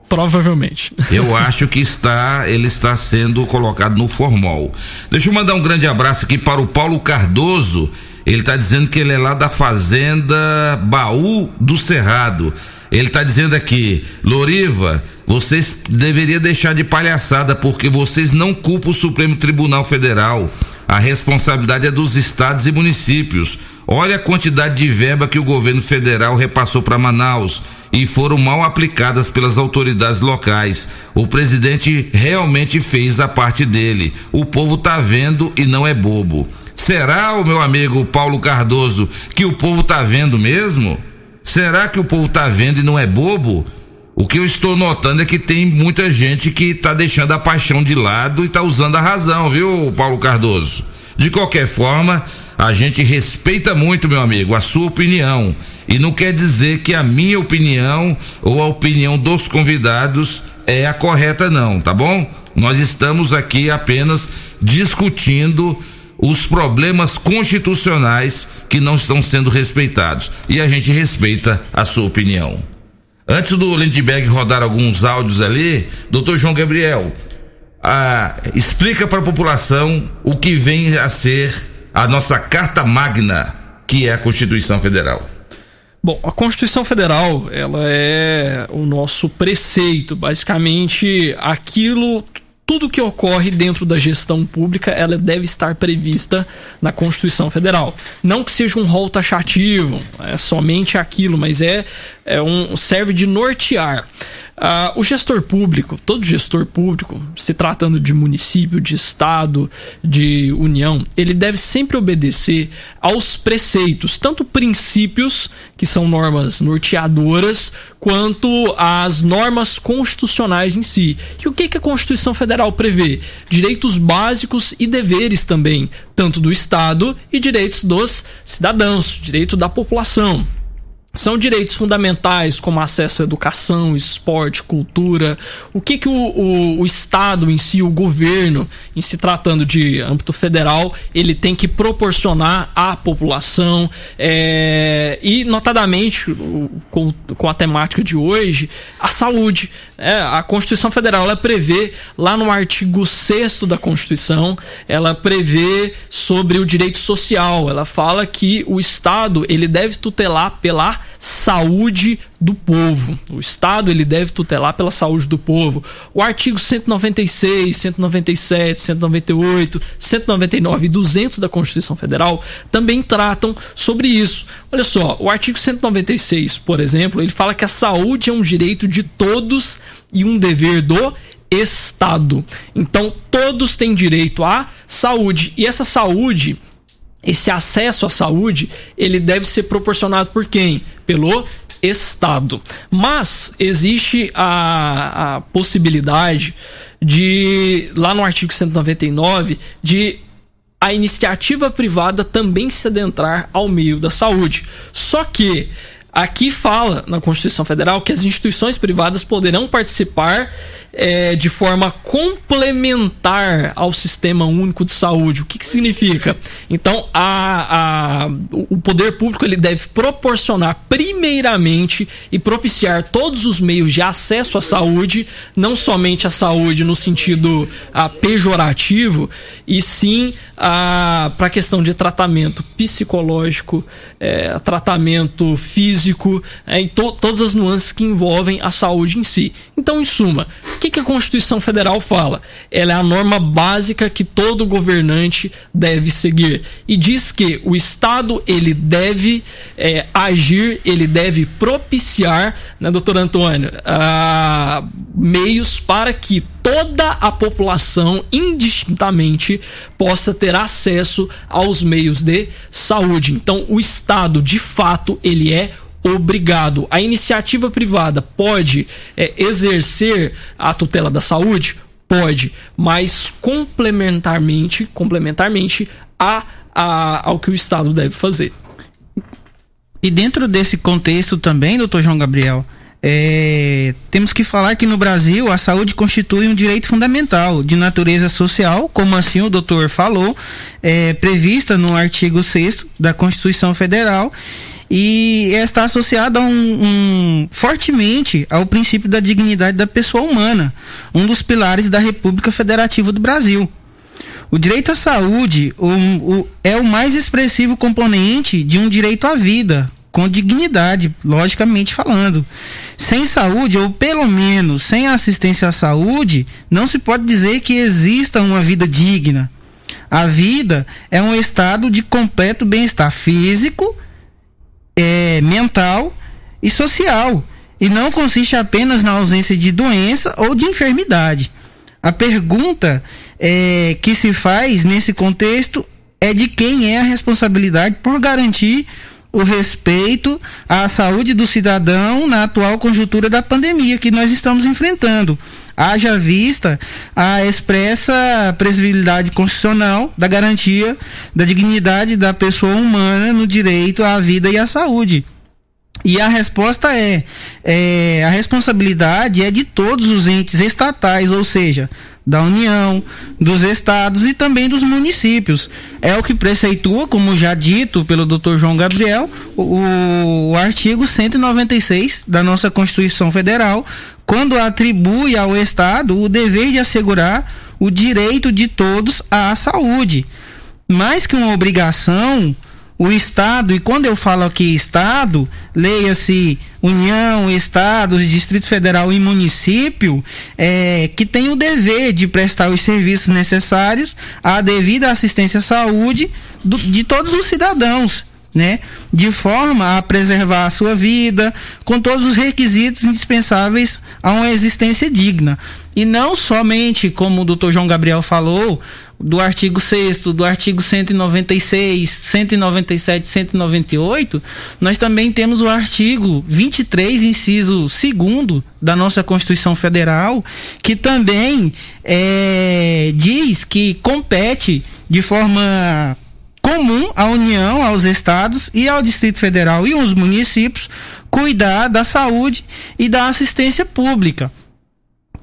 [SPEAKER 5] Provavelmente.
[SPEAKER 3] Eu acho que está, ele está sendo colocado no formol. Deixa eu mandar um grande abraço aqui para o Paulo Cardoso. Ele está dizendo que ele é lá da fazenda Baú do Cerrado. Ele está dizendo aqui, Loriva, vocês deveriam deixar de palhaçada porque vocês não culpam o Supremo Tribunal Federal. A responsabilidade é dos estados e municípios. Olha a quantidade de verba que o governo federal repassou para Manaus e foram mal aplicadas pelas autoridades locais. O presidente realmente fez a parte dele. O povo tá vendo e não é bobo. Será, o meu amigo Paulo Cardoso, que o povo tá vendo mesmo? Será que o povo tá vendo e não é bobo? O que eu estou notando é que tem muita gente que está deixando a paixão de lado e está usando a razão, viu, Paulo Cardoso? De qualquer forma, a gente respeita muito, meu amigo, a sua opinião. E não quer dizer que a minha opinião ou a opinião dos convidados é a correta, não, tá bom? Nós estamos aqui apenas discutindo os problemas constitucionais que não estão sendo respeitados. E a gente respeita a sua opinião. Antes do Lindbergh rodar alguns áudios ali, doutor João Gabriel, ah, explica para a população o que vem a ser a nossa Carta Magna, que é a Constituição Federal.
[SPEAKER 5] Bom, a Constituição Federal, ela é o nosso preceito, basicamente aquilo tudo que ocorre dentro da gestão pública ela deve estar prevista na Constituição Federal. Não que seja um rol taxativo, é somente aquilo, mas é, é um serve de nortear. Ah, o gestor público, todo gestor público, se tratando de município, de estado, de união, ele deve sempre obedecer aos preceitos, tanto princípios, que são normas norteadoras, quanto às normas constitucionais em si. E o que, que a Constituição Federal prevê? Direitos básicos e deveres também, tanto do Estado e direitos dos cidadãos, direito da população. São direitos fundamentais como acesso à educação, esporte, cultura. O que, que o, o, o, Estado em si, o governo, em se tratando de âmbito federal, ele tem que proporcionar à população. É, e, notadamente, com, com a temática de hoje, a saúde. É, a Constituição Federal ela prevê, lá no artigo 6 da Constituição, ela prevê sobre o direito social. Ela fala que o Estado ele deve tutelar pela saúde do povo. O Estado ele deve tutelar pela saúde do povo. O artigo 196, 197, 198, 199 e 200 da Constituição Federal também tratam sobre isso. Olha só, o artigo 196, por exemplo, ele fala que a saúde é um direito de todos e um dever do Estado. Então, todos têm direito à saúde. E essa saúde, esse acesso à saúde, ele deve ser proporcionado por quem? Pelo Estado. Mas existe a, a possibilidade de, lá no artigo 199, de a iniciativa privada também se adentrar ao meio da saúde. Só que aqui fala na Constituição Federal que as instituições privadas poderão participar é, de forma complementar ao sistema único de saúde. O que, que significa? Então, a, a, o poder público ele deve proporcionar, primeiramente, e propiciar todos os meios de acesso à saúde, não somente a saúde no sentido a, pejorativo, e sim para a questão de tratamento psicológico, é, tratamento físico, é, to, todas as nuances que envolvem a saúde em si. Então, em suma, que que, que a Constituição Federal fala? Ela é a norma básica que todo governante deve seguir e diz que o Estado ele deve é, agir, ele deve propiciar, né, doutor Antônio, uh, meios para que toda a população indistintamente possa ter acesso aos meios de saúde. Então, o Estado, de fato, ele é obrigado. A iniciativa privada pode é, exercer a tutela da saúde? Pode, mas complementarmente, complementarmente a, a, ao que o Estado deve fazer.
[SPEAKER 6] E dentro desse contexto também, doutor João Gabriel, é, temos que falar que no Brasil a saúde constitui um direito fundamental de natureza social, como assim o doutor falou, é, prevista no artigo 6 da Constituição Federal e está associada um, um, fortemente ao princípio da dignidade da pessoa humana, um dos pilares da República Federativa do Brasil. O direito à saúde o, o, é o mais expressivo componente de um direito à vida, com dignidade, logicamente falando. Sem saúde, ou pelo menos sem assistência à saúde, não se pode dizer que exista uma vida digna. A vida é um estado de completo bem-estar físico, é, mental e social e não consiste apenas na ausência de doença ou de enfermidade. A pergunta é, que se faz nesse contexto é de quem é a responsabilidade por garantir o respeito à saúde do cidadão na atual conjuntura da pandemia que nós estamos enfrentando. Haja vista a expressa previsibilidade constitucional da garantia da dignidade da pessoa humana no direito à vida e à saúde. E a resposta é, é a responsabilidade é de todos os entes estatais, ou seja, da União, dos estados e também dos municípios. É o que preceitua, como já dito pelo Dr. João Gabriel, o, o artigo 196 da nossa Constituição Federal, quando atribui ao Estado o dever de assegurar o direito de todos à saúde. Mais que uma obrigação, o Estado, e quando eu falo aqui Estado, leia-se União, Estados, Distrito Federal e município, é, que tem o dever de prestar os serviços necessários à devida assistência à saúde do, de todos os cidadãos, né? De forma a preservar a sua vida, com todos os requisitos indispensáveis a uma existência digna. E não somente, como o doutor João Gabriel falou, do artigo 6 do artigo 196, 197, 198, nós também temos o artigo 23, inciso 2 da nossa Constituição Federal, que também é, diz que compete de forma comum à União, aos estados e ao Distrito Federal e aos municípios cuidar da saúde e da assistência pública.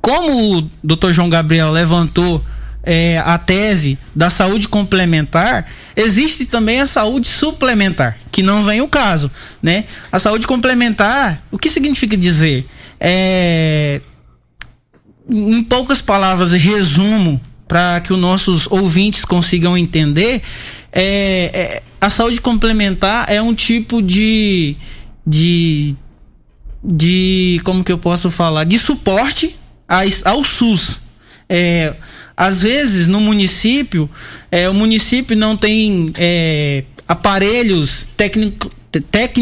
[SPEAKER 6] Como o Dr. João Gabriel levantou é, a tese da saúde complementar, existe também a saúde suplementar, que não vem o caso, né? A saúde complementar, o que significa dizer? É, em poucas palavras, resumo para que os nossos ouvintes consigam entender, é, é, a saúde complementar é um tipo de, de, de como que eu posso falar, de suporte ao SUS. É, às vezes no município, é, o município não tem é, aparelhos tecnico, tec,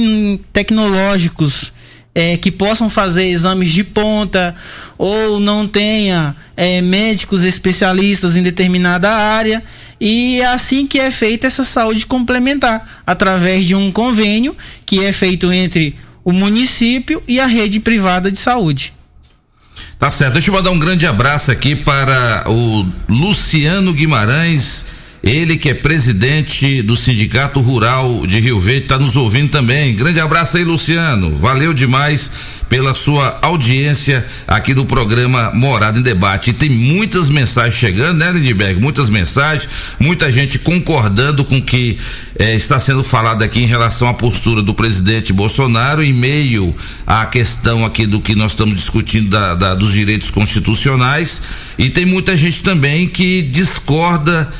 [SPEAKER 6] tecnológicos é, que possam fazer exames de ponta ou não tenha é, médicos especialistas em determinada área e é assim que é feita essa saúde complementar, através de um convênio que é feito entre o município e a rede privada de saúde.
[SPEAKER 3] Tá certo. Deixa eu mandar um grande abraço aqui para o Luciano Guimarães ele que é presidente do Sindicato Rural de Rio Verde está nos ouvindo também. Grande abraço aí, Luciano. Valeu demais pela sua audiência aqui do programa Morada em Debate. E tem muitas mensagens chegando, né, Lindbergh? Muitas mensagens, muita gente concordando com o que eh, está sendo falado aqui em relação à postura do presidente Bolsonaro em meio à questão aqui do que nós estamos discutindo da, da, dos direitos constitucionais. E tem muita gente também que discorda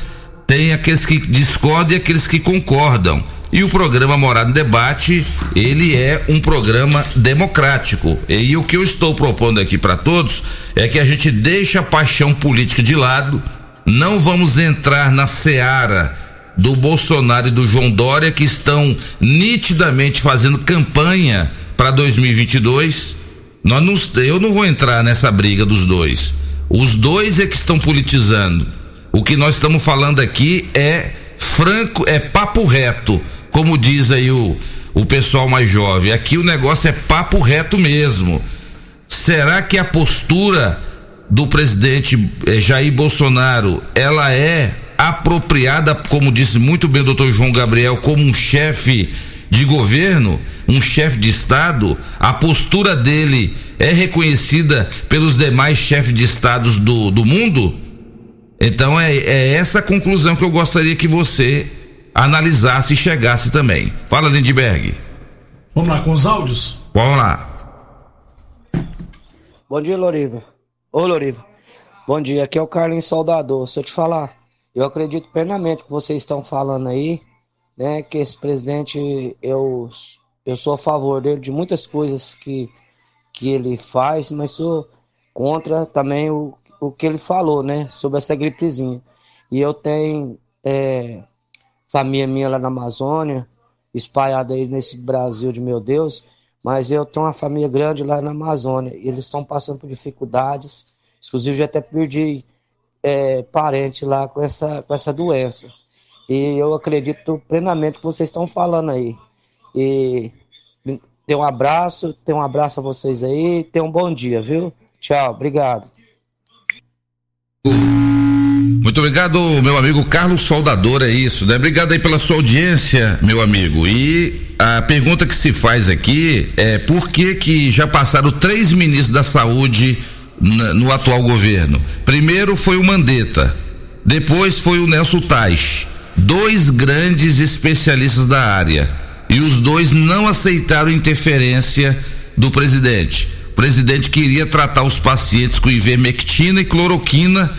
[SPEAKER 3] tem aqueles que discordam e aqueles que concordam. E o programa Morada em Debate, ele é um programa democrático. E o que eu estou propondo aqui para todos é que a gente deixe a paixão política de lado, não vamos entrar na seara do Bolsonaro e do João Dória que estão nitidamente fazendo campanha para 2022. Nós não, eu não vou entrar nessa briga dos dois. Os dois é que estão politizando o que nós estamos falando aqui é franco, é papo reto, como diz aí o, o pessoal mais jovem. Aqui o negócio é papo reto mesmo. Será que a postura do presidente eh, Jair Bolsonaro, ela é apropriada, como disse muito bem o doutor João Gabriel, como um chefe de governo, um chefe de estado, a postura dele é reconhecida pelos demais chefes de estados do, do mundo? Então é, é essa conclusão que eu gostaria que você analisasse e chegasse também. Fala, Lindberg.
[SPEAKER 7] Vamos lá com os áudios?
[SPEAKER 3] Vamos lá.
[SPEAKER 8] Bom dia, Loriva. Ô, Loriva. Bom dia, aqui é o Carlinhos Soldador. Se eu te falar, eu acredito plenamente que vocês estão falando aí, né, que esse presidente, eu, eu sou a favor dele de muitas coisas que, que ele faz, mas sou contra também o o que ele falou, né, sobre essa gripezinha. E eu tenho é, família minha lá na Amazônia, espalhada aí nesse Brasil de meu Deus, mas eu tenho uma família grande lá na Amazônia e eles estão passando por dificuldades. Inclusive, já até perdi é, parente lá com essa, com essa doença. E eu acredito plenamente que vocês estão falando aí. E tem um abraço, tem um abraço a vocês aí, tem um bom dia, viu? Tchau, obrigado.
[SPEAKER 3] Muito obrigado, meu amigo Carlos Soldador, é isso, né? Obrigado aí pela sua audiência, meu amigo. E a pergunta que se faz aqui é por que que já passaram três ministros da saúde no atual governo? Primeiro foi o Mandetta, depois foi o Nelson Tais, dois grandes especialistas da área. E os dois não aceitaram interferência do presidente. O presidente queria tratar os pacientes com ivermectina e cloroquina,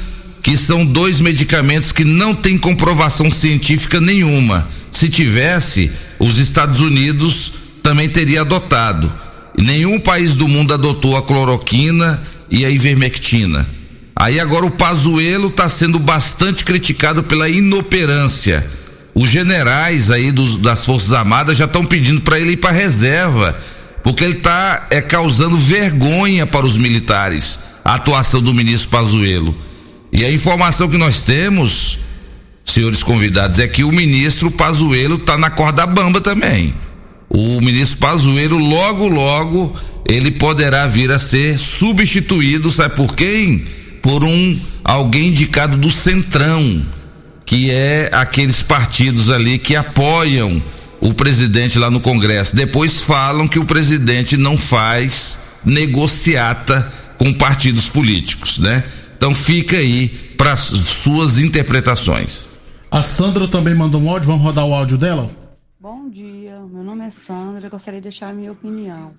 [SPEAKER 3] que são dois medicamentos que não têm comprovação científica nenhuma. Se tivesse, os Estados Unidos também teria adotado. Nenhum país do mundo adotou a cloroquina e a ivermectina. Aí agora o Pazuello está sendo bastante criticado pela inoperância. Os generais aí dos, das Forças Armadas já estão pedindo para ele ir para reserva, porque ele está é, causando vergonha para os militares, a atuação do ministro Pazuello. E a informação que nós temos, senhores convidados, é que o ministro Pazuello está na corda bamba também. O ministro Pazuello logo logo ele poderá vir a ser substituído, sabe por quem? Por um alguém indicado do Centrão que é aqueles partidos ali que apoiam o presidente lá no Congresso. Depois falam que o presidente não faz negociata com partidos políticos, né? Então fica aí para suas interpretações.
[SPEAKER 7] A Sandra também mandou um áudio, vamos rodar o áudio dela?
[SPEAKER 9] Bom dia, meu nome é Sandra, gostaria de deixar a minha opinião.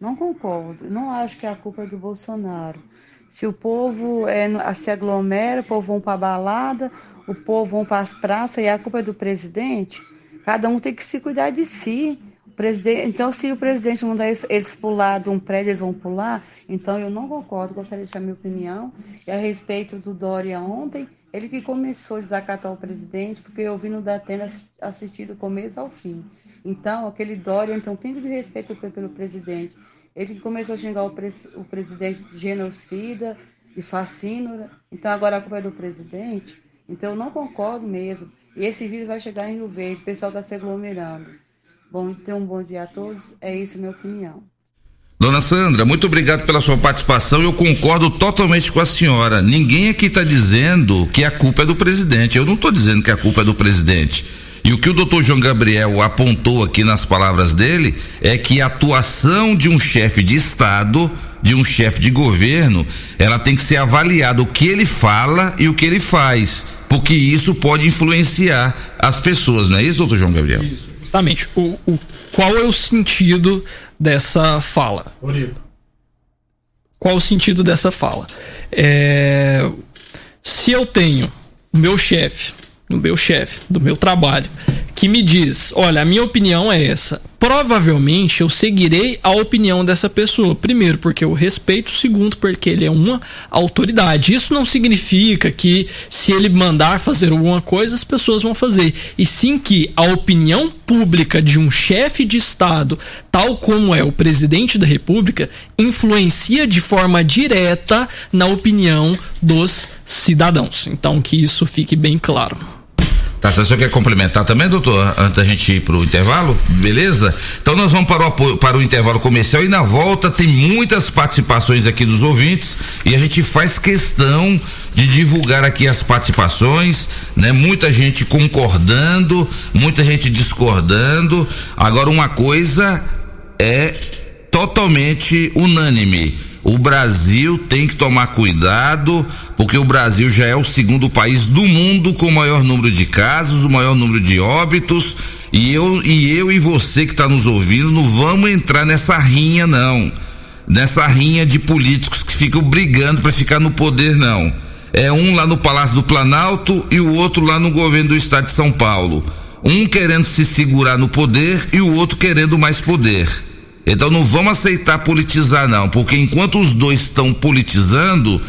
[SPEAKER 9] Não concordo, não acho que é a culpa é do Bolsonaro. Se o povo é, se aglomera, o povo vão para balada, o povo vão para as praças e a culpa é do presidente, cada um tem que se cuidar de si. Presidente, então, se o presidente mandar eles pular de um prédio, eles vão pular. Então, eu não concordo, gostaria de deixar minha opinião. E a respeito do Dória ontem, ele que começou a desacatar o presidente, porque eu vi no Datena assistir do começo ao fim. Então, aquele Dória, então, pingo de respeito pelo presidente. Ele que começou a xingar o, pre o presidente de genocida, de fascínio. Então, agora a culpa é do presidente. Então, eu não concordo mesmo. E esse vírus vai chegar em Rio Verde, o pessoal está se aglomerando. Bom, então, um bom dia a todos. É isso a minha opinião.
[SPEAKER 3] Dona Sandra, muito obrigado pela sua participação. Eu concordo totalmente com a senhora. Ninguém aqui está dizendo que a culpa é do presidente. Eu não estou dizendo que a culpa é do presidente. E o que o doutor João Gabriel apontou aqui nas palavras dele é que a atuação de um chefe de Estado, de um chefe de governo, ela tem que ser avaliada o que ele fala e o que ele faz porque isso pode influenciar as pessoas, não é isso, doutor João Gabriel? Isso,
[SPEAKER 5] justamente. O, o, qual é o sentido dessa fala? Qual o sentido dessa fala? É, se eu tenho o meu chefe, o meu chefe do meu trabalho, que me diz: olha, a minha opinião é essa. Provavelmente eu seguirei a opinião dessa pessoa. Primeiro, porque eu respeito. Segundo, porque ele é uma autoridade. Isso não significa que se ele mandar fazer alguma coisa, as pessoas vão fazer. E sim que a opinião pública de um chefe de Estado, tal como é o presidente da República, influencia de forma direta na opinião dos cidadãos. Então, que isso fique bem claro.
[SPEAKER 3] Tá, você quer complementar também, doutor, antes da gente ir para o intervalo? Beleza? Então nós vamos para o, para o intervalo comercial e na volta tem muitas participações aqui dos ouvintes e a gente faz questão de divulgar aqui as participações, né? Muita gente concordando, muita gente discordando. Agora uma coisa é totalmente unânime o Brasil tem que tomar cuidado, porque o Brasil já é o segundo país do mundo com o maior número de casos, o maior número de óbitos. E eu e, eu e você que está nos ouvindo não vamos entrar nessa rinha, não. Nessa rinha de políticos que ficam brigando para ficar no poder, não. É um lá no Palácio do Planalto e o outro lá no governo do estado de São Paulo. Um querendo se segurar no poder e o outro querendo mais poder. Então não vamos aceitar politizar não, porque enquanto os dois estão politizando,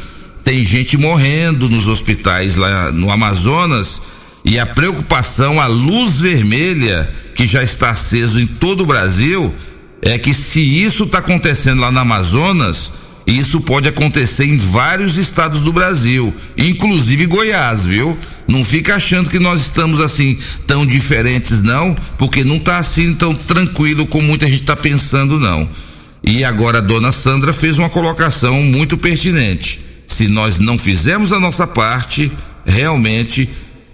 [SPEAKER 3] tem gente morrendo nos hospitais lá no Amazonas e a preocupação, a luz vermelha que já está aceso em todo o Brasil é que se isso está acontecendo lá no Amazonas, isso pode acontecer em vários estados do Brasil, inclusive Goiás, viu? Não fica achando que nós estamos assim tão diferentes, não, porque não está assim tão tranquilo como muita gente está pensando, não. E agora a dona Sandra fez uma colocação muito pertinente. Se nós não fizermos a nossa parte, realmente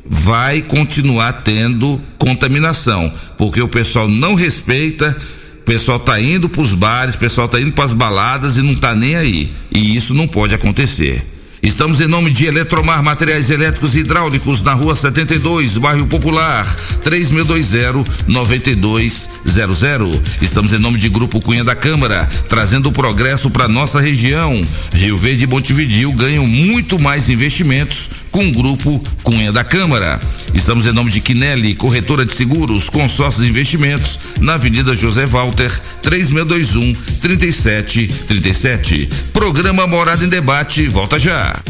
[SPEAKER 3] vai continuar tendo contaminação, porque o pessoal não respeita, o pessoal tá indo para os bares, o pessoal tá indo para as baladas e não tá nem aí. E isso não pode acontecer. Estamos em nome de Eletromar Materiais Elétricos e Hidráulicos na Rua 72, bairro Popular, 3620-9200. Estamos em nome de Grupo Cunha da Câmara, trazendo o progresso para nossa região. Rio Verde e Montevidil ganham muito mais investimentos com o Grupo Cunha da Câmara. Estamos em nome de Quinelli, corretora de seguros, consórcios e investimentos, na Avenida José Walter, 3621 3737. Programa Morada em Debate, volta já.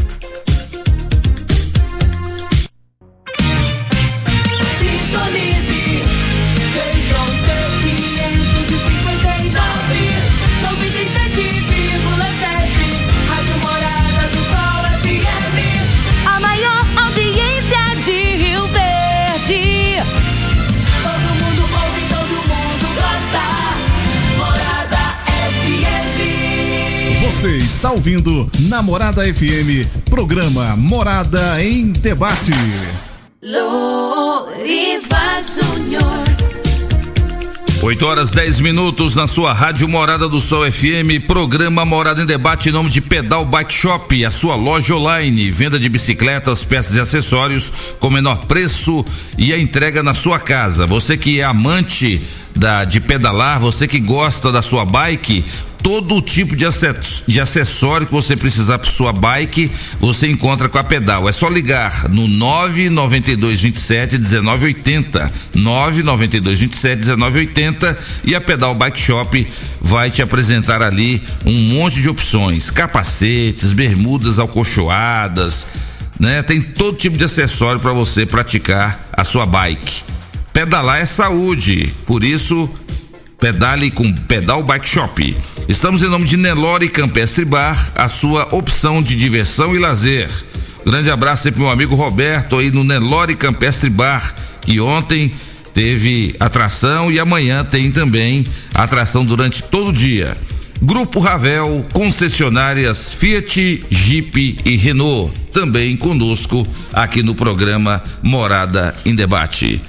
[SPEAKER 10] Ouvindo Namorada FM, programa Morada em Debate.
[SPEAKER 2] Loriva Júnior.
[SPEAKER 3] 8 horas 10 minutos na sua Rádio Morada do Sol FM, programa Morada em Debate em nome de Pedal Bike Shop, a sua loja online, venda de bicicletas, peças e acessórios com menor preço e a entrega na sua casa. Você que é amante da, de pedalar, você que gosta da sua bike, todo tipo de, de acessório que você precisar para sua bike, você encontra com a Pedal. É só ligar no 992 27 1980, 992 27 1980 e a Pedal Bike Shop vai te apresentar ali um monte de opções, capacetes, bermudas alcochoadas, né? Tem todo tipo de acessório para você praticar a sua bike. Pedalar é saúde, por isso pedale com Pedal Bike Shop. Estamos em nome de Nelore Campestre Bar, a sua opção de diversão e lazer. Grande abraço pro meu amigo Roberto aí no Nelore Campestre Bar, que ontem teve atração e amanhã tem também atração durante todo o dia. Grupo Ravel, concessionárias Fiat, Jeep e Renault, também conosco aqui no programa Morada em Debate.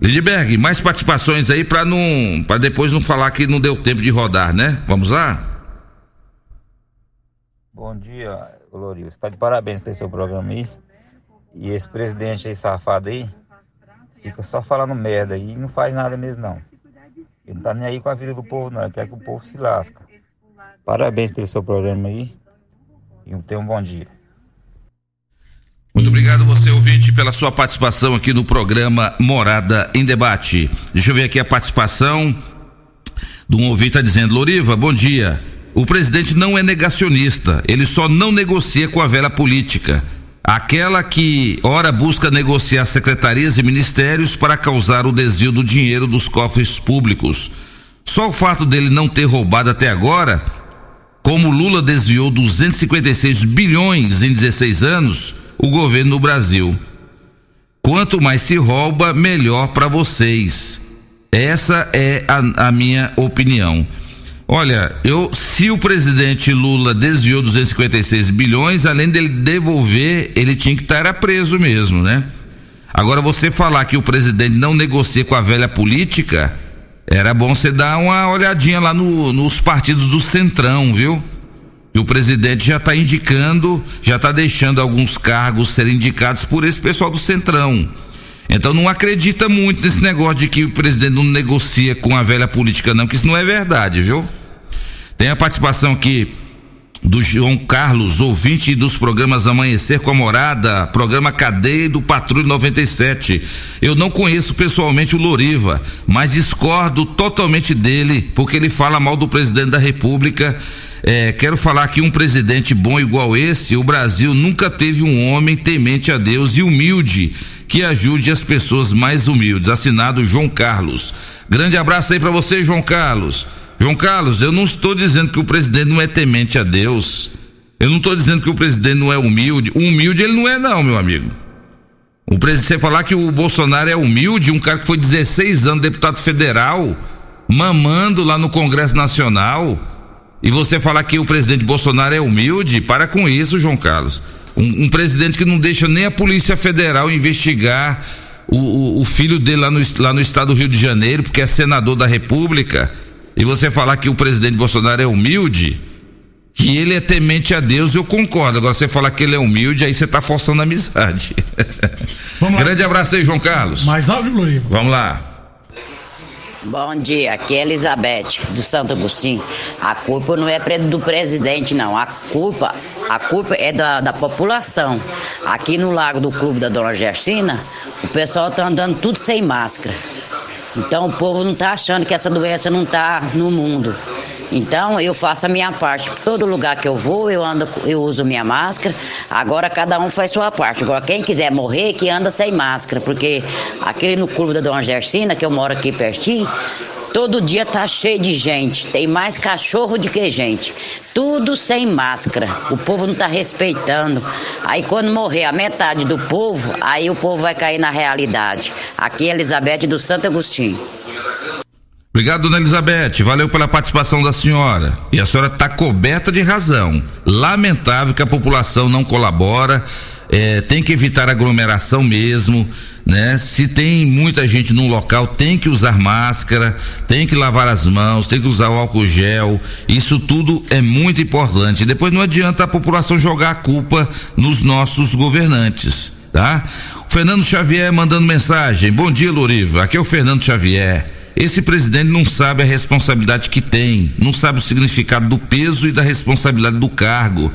[SPEAKER 3] Lindberg, mais participações aí para não, para depois não falar que não deu tempo de rodar, né? Vamos lá?
[SPEAKER 11] Bom dia, Glorioso. Está de parabéns pelo seu programa aí. E esse presidente aí safado aí fica só falando merda aí e não faz nada mesmo não. Ele não tá nem aí com a vida do povo não, ele quer que o povo se lasca. Parabéns pelo seu programa aí e tenha um bom dia.
[SPEAKER 3] Muito obrigado você ouvinte pela sua participação aqui no programa Morada em Debate. Deixa eu ver aqui a participação de um ouvinte tá dizendo: Loriva, bom dia. O presidente não é negacionista, ele só não negocia com a velha política. Aquela que, ora, busca negociar secretarias e ministérios para causar o desvio do dinheiro dos cofres públicos. Só o fato dele não ter roubado até agora, como Lula desviou 256 bilhões em 16 anos, o governo no Brasil. Quanto mais se rouba, melhor para vocês. Essa é a, a, minha opinião. Olha, eu se o presidente Lula desviou 256 bilhões, além dele devolver, ele tinha que estar preso mesmo, né? Agora você falar que o presidente não negocia com a velha política, era bom você dar uma olhadinha lá no, nos partidos do Centrão, viu? E o presidente já está indicando, já está deixando alguns cargos serem indicados por esse pessoal do Centrão. Então não acredita muito nesse negócio de que o presidente não negocia com a velha política, não, que isso não é verdade, viu? Tem a participação aqui do João Carlos, ouvinte dos programas Amanhecer com a Morada, programa Cadeia do Patrulho 97. Eu não conheço pessoalmente o Loriva, mas discordo totalmente dele, porque ele fala mal do presidente da República é, quero falar que um presidente bom igual esse, o Brasil nunca teve um homem temente a Deus e humilde que ajude as pessoas mais humildes. Assinado João Carlos. Grande abraço aí para você, João Carlos. João Carlos, eu não estou dizendo que o presidente não é temente a Deus. Eu não estou dizendo que o presidente não é humilde. Humilde ele não é, não, meu amigo. O presidente, falar que o Bolsonaro é humilde, um cara que foi 16 anos deputado federal, mamando lá no Congresso Nacional e você falar que o presidente Bolsonaro é humilde, para com isso, João Carlos. Um, um presidente que não deixa nem a Polícia Federal investigar o, o, o, filho dele lá no, lá no estado do Rio de Janeiro, porque é senador da República. E você falar que o presidente Bolsonaro é humilde, que ele é temente a Deus, eu concordo. Agora, você falar que ele é humilde, aí você está forçando a amizade. Grande abraço aí, João Carlos.
[SPEAKER 7] Mais áudio, Loriva.
[SPEAKER 3] Vamos lá.
[SPEAKER 12] Bom dia, aqui é Elizabeth, do Santo Agostinho. A culpa não é do presidente, não. A culpa, a culpa é da, da população. Aqui no Lago do Clube da Dona Gersina, o pessoal tá andando tudo sem máscara. Então o povo não está achando que essa doença não está no mundo. Então eu faço a minha parte. Todo lugar que eu vou, eu ando, eu uso minha máscara. Agora cada um faz sua parte. Agora quem quiser morrer, que anda sem máscara, porque aquele no clube da Dona Gersina, que eu moro aqui pertinho, Todo dia tá cheio de gente, tem mais cachorro do que gente. Tudo sem máscara. O povo não tá respeitando. Aí quando morrer a metade do povo, aí o povo vai cair na realidade. Aqui é Elizabeth do Santo Agostinho.
[SPEAKER 3] Obrigado, dona Elizabeth. Valeu pela participação da senhora. E a senhora está coberta de razão. Lamentável que a população não colabora. É, tem que evitar aglomeração mesmo, né? Se tem muita gente num local, tem que usar máscara, tem que lavar as mãos, tem que usar o álcool gel. Isso tudo é muito importante. Depois não adianta a população jogar a culpa nos nossos governantes, tá? Fernando Xavier mandando mensagem. Bom dia, Loriva. Aqui é o Fernando Xavier. Esse presidente não sabe a responsabilidade que tem, não sabe o significado do peso e da responsabilidade do cargo.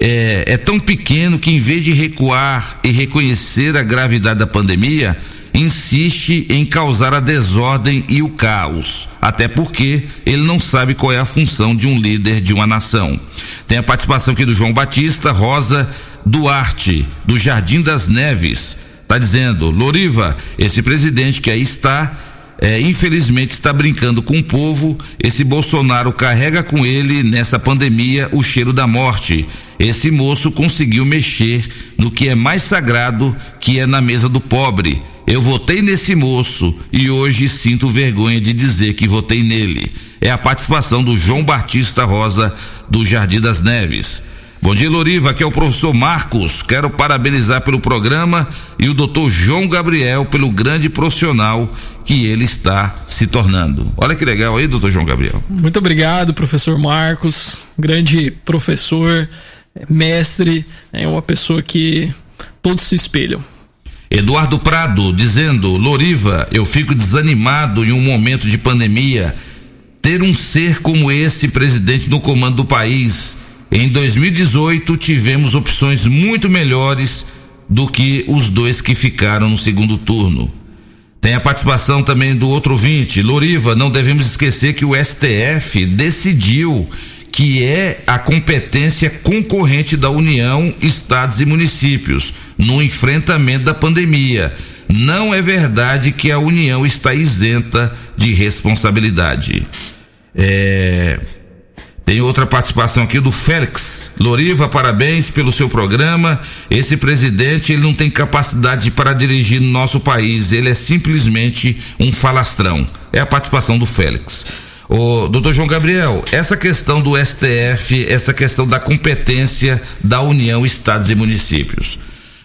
[SPEAKER 3] É, é, tão pequeno que, em vez de recuar e reconhecer a gravidade da pandemia, insiste em causar a desordem e o caos. Até porque ele não sabe qual é a função de um líder de uma nação. Tem a participação aqui do João Batista Rosa Duarte, do Jardim das Neves. Tá dizendo, Loriva, esse presidente que aí está é, infelizmente está brincando com o povo. Esse Bolsonaro carrega com ele nessa pandemia o cheiro da morte. Esse moço conseguiu mexer no que é mais sagrado, que é na mesa do pobre. Eu votei nesse moço e hoje sinto vergonha de dizer que votei nele. É a participação do João Batista Rosa do Jardim das Neves. Bom dia, Loriva. Aqui é o professor Marcos. Quero parabenizar pelo programa e o doutor João Gabriel pelo grande profissional que ele está se tornando. Olha que legal aí, doutor João Gabriel.
[SPEAKER 5] Muito obrigado, professor Marcos. Grande professor, mestre, é uma pessoa que todos se espelham.
[SPEAKER 3] Eduardo Prado dizendo: Loriva, eu fico desanimado em um momento de pandemia. Ter um ser como esse presidente no comando do país em 2018 tivemos opções muito melhores do que os dois que ficaram no segundo turno. Tem a participação também do outro ouvinte, Loriva. Não devemos esquecer que o STF decidiu que é a competência concorrente da União, estados e municípios no enfrentamento da pandemia. Não é verdade que a União está isenta de responsabilidade. É, tem outra participação aqui do Félix. Loriva, parabéns pelo seu programa. Esse presidente, ele não tem capacidade para dirigir no nosso país. Ele é simplesmente um falastrão. É a participação do Félix. O doutor João Gabriel, essa questão do STF, essa questão da competência da União, Estados e Municípios.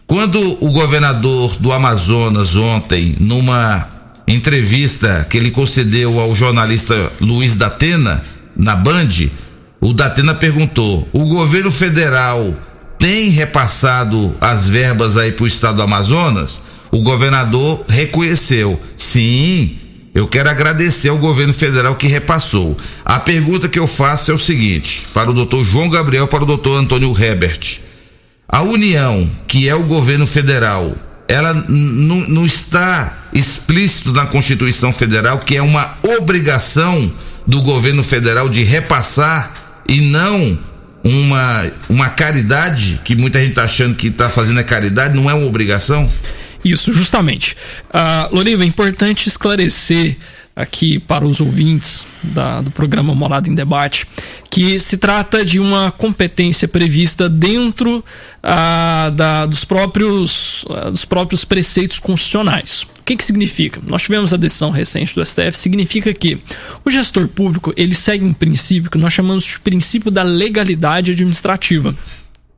[SPEAKER 3] Quando o governador do Amazonas ontem, numa entrevista que ele concedeu ao jornalista Luiz Datena, na Band, o Datena perguntou: o governo federal tem repassado as verbas aí para o estado do Amazonas? O governador reconheceu: sim, eu quero agradecer ao governo federal que repassou. A pergunta que eu faço é o seguinte: para o doutor João Gabriel, para o doutor Antônio Herbert. A União, que é o governo federal, ela não está explícito na Constituição Federal que é uma obrigação do governo federal de repassar e não uma, uma caridade, que muita gente está achando que está fazendo a caridade, não é uma obrigação?
[SPEAKER 5] Isso, justamente. Uh, Loriva, é importante esclarecer aqui para os ouvintes da, do programa Morada em Debate que se trata de uma competência prevista dentro ah, da, dos, próprios, ah, dos próprios preceitos constitucionais. O que, que significa? Nós tivemos a decisão recente do STF, significa que o gestor público ele segue um princípio que nós chamamos de princípio da legalidade administrativa.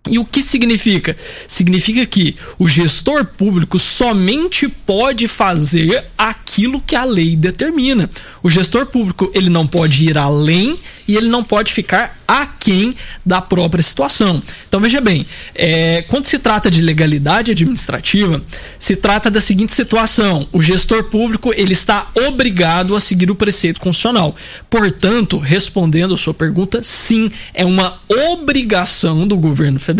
[SPEAKER 5] E o que significa? Significa que o gestor público somente pode fazer aquilo que a lei determina. O gestor público ele não pode ir além e ele não pode ficar aquém da própria situação. Então veja bem, é, quando se trata de legalidade administrativa, se trata da seguinte situação: o gestor público ele está obrigado a seguir o preceito constitucional. Portanto, respondendo a sua pergunta, sim, é uma obrigação do governo federal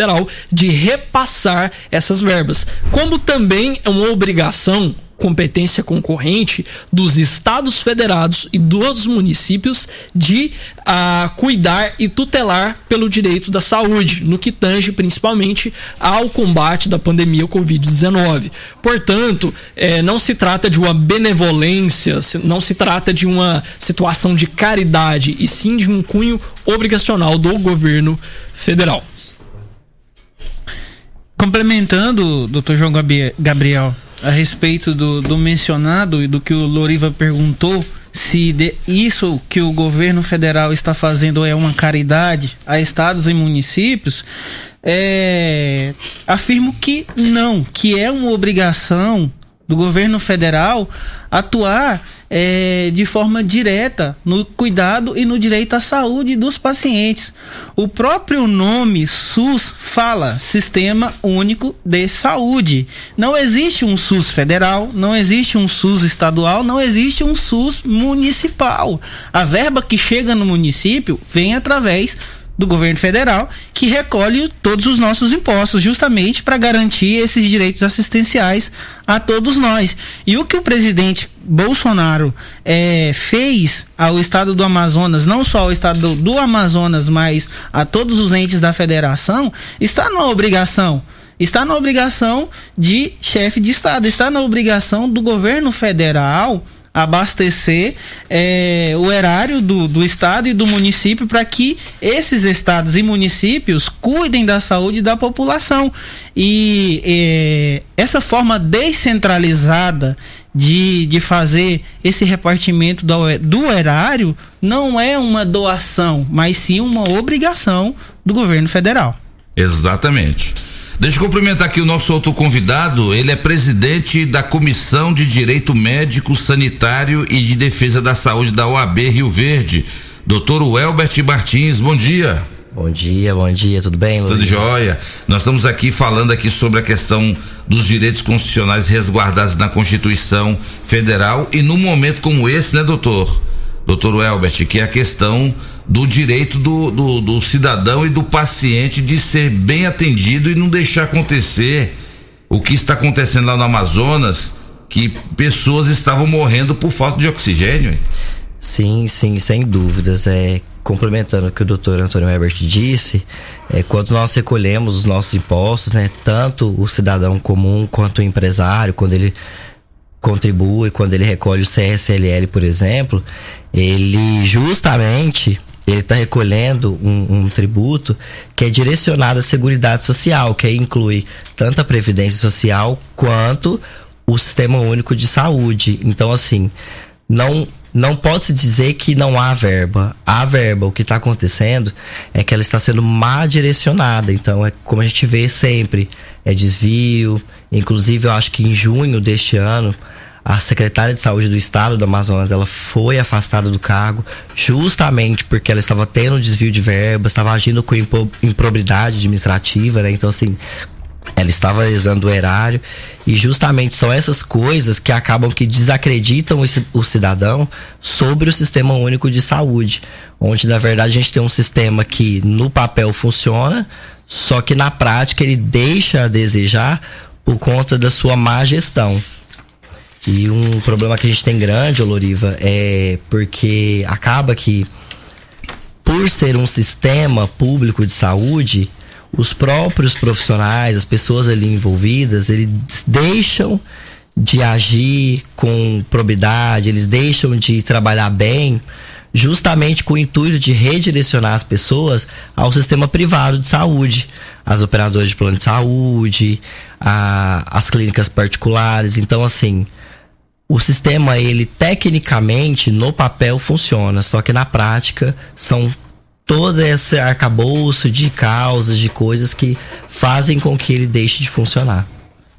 [SPEAKER 5] de repassar essas verbas, como também é uma obrigação competência concorrente dos estados federados e dos municípios de uh, cuidar e tutelar pelo direito da saúde, no que tange principalmente ao combate da pandemia Covid-19. Portanto, eh, não se trata de uma benevolência, não se trata de uma situação de caridade, e sim de um cunho obrigacional do governo federal.
[SPEAKER 6] Complementando, doutor João Gabriel, a respeito do, do mencionado e do que o Loriva perguntou se de, isso que o governo federal está fazendo é uma caridade a estados e municípios, é, afirmo que não, que é uma obrigação do governo federal atuar é, de forma direta no cuidado e no direito à saúde dos pacientes. O próprio nome SUS fala Sistema Único de Saúde. Não existe um SUS federal, não existe um SUS estadual, não existe um SUS municipal. A verba que chega no município vem através do governo federal que recolhe todos os nossos impostos, justamente para garantir esses direitos assistenciais a todos nós. E o que o presidente Bolsonaro é, fez ao estado do Amazonas, não só ao estado do, do Amazonas, mas a todos os entes da federação, está na obrigação está na obrigação de chefe de Estado, está na obrigação do governo federal abastecer é, o erário do, do estado e do município para que esses estados e municípios cuidem da saúde da população. E é, essa forma descentralizada de, de fazer esse repartimento do, do erário não é uma doação, mas sim uma obrigação do governo federal.
[SPEAKER 3] Exatamente. Deixa eu cumprimentar aqui o nosso outro convidado. Ele é presidente da Comissão de Direito Médico, Sanitário e de Defesa da Saúde da OAB Rio Verde. Doutor Welbert Martins, bom dia.
[SPEAKER 13] Bom dia, bom dia, tudo bem?
[SPEAKER 3] Luiz? Tudo jóia. Nós estamos aqui falando aqui sobre a questão dos direitos constitucionais resguardados na Constituição Federal e num momento como esse, né, doutor? Doutor Welbert, que é a questão do direito do, do, do, cidadão e do paciente de ser bem atendido e não deixar acontecer o que está acontecendo lá no Amazonas, que pessoas estavam morrendo por falta de oxigênio.
[SPEAKER 13] Sim, sim, sem dúvidas. É, complementando o que o doutor Antônio Herbert disse, é, quando nós recolhemos os nossos impostos, né, tanto o cidadão comum quanto o empresário, quando ele contribui, quando ele recolhe o CSLL, por exemplo, ele justamente ele está recolhendo um, um, tributo que é direcionado à Seguridade Social, que inclui tanto a Previdência Social quanto o Sistema Único de Saúde. Então, assim, não, não pode-se dizer que não há verba. Há verba. O que está acontecendo é que ela está sendo mal direcionada. Então, é como a gente vê sempre: é desvio. Inclusive, eu acho que em junho deste ano a secretária de saúde do estado do Amazonas ela foi afastada do cargo justamente porque ela estava tendo desvio de verbas, estava agindo com improbidade administrativa, né? Então assim, ela estava lesando o erário e justamente são essas coisas que acabam que desacreditam o cidadão sobre o sistema único de saúde, onde na verdade a gente tem um sistema que no papel funciona, só que na prática ele deixa a desejar por conta da sua má gestão. E um problema que a gente tem grande, Oloriva, é porque acaba que, por ser um sistema público de saúde, os próprios profissionais, as pessoas ali envolvidas, eles deixam de agir com probidade, eles deixam de trabalhar bem, justamente com o intuito de redirecionar as pessoas ao sistema privado de saúde, as operadoras de plano de saúde, a, as clínicas particulares. Então, assim, o sistema ele tecnicamente no papel funciona, só que na prática são todo esse arcabouço de causas, de coisas que fazem com que ele deixe de funcionar.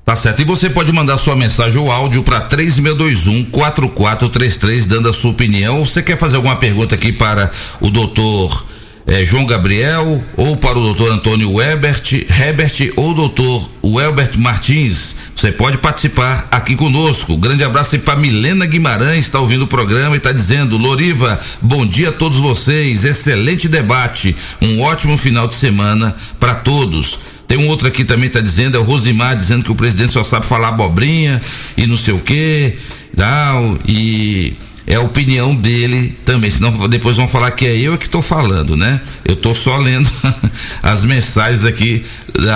[SPEAKER 3] Tá certo. E você pode mandar sua mensagem ou áudio para 3621 4433 dando a sua opinião. Você quer fazer alguma pergunta aqui para o doutor é, João Gabriel, ou para o doutor Antônio Hebert, Hebert ou doutor Welbert Martins. Você pode participar aqui conosco. Grande abraço aí para Milena Guimarães, está ouvindo o programa e está dizendo: Loriva, bom dia a todos vocês, excelente debate, um ótimo final de semana para todos. Tem um outro aqui também está dizendo, é o Rosimar dizendo que o presidente só sabe falar abobrinha e não sei o que, tal, e é a opinião dele também, senão depois vão falar que é eu que estou falando, né? Eu estou só lendo as mensagens aqui,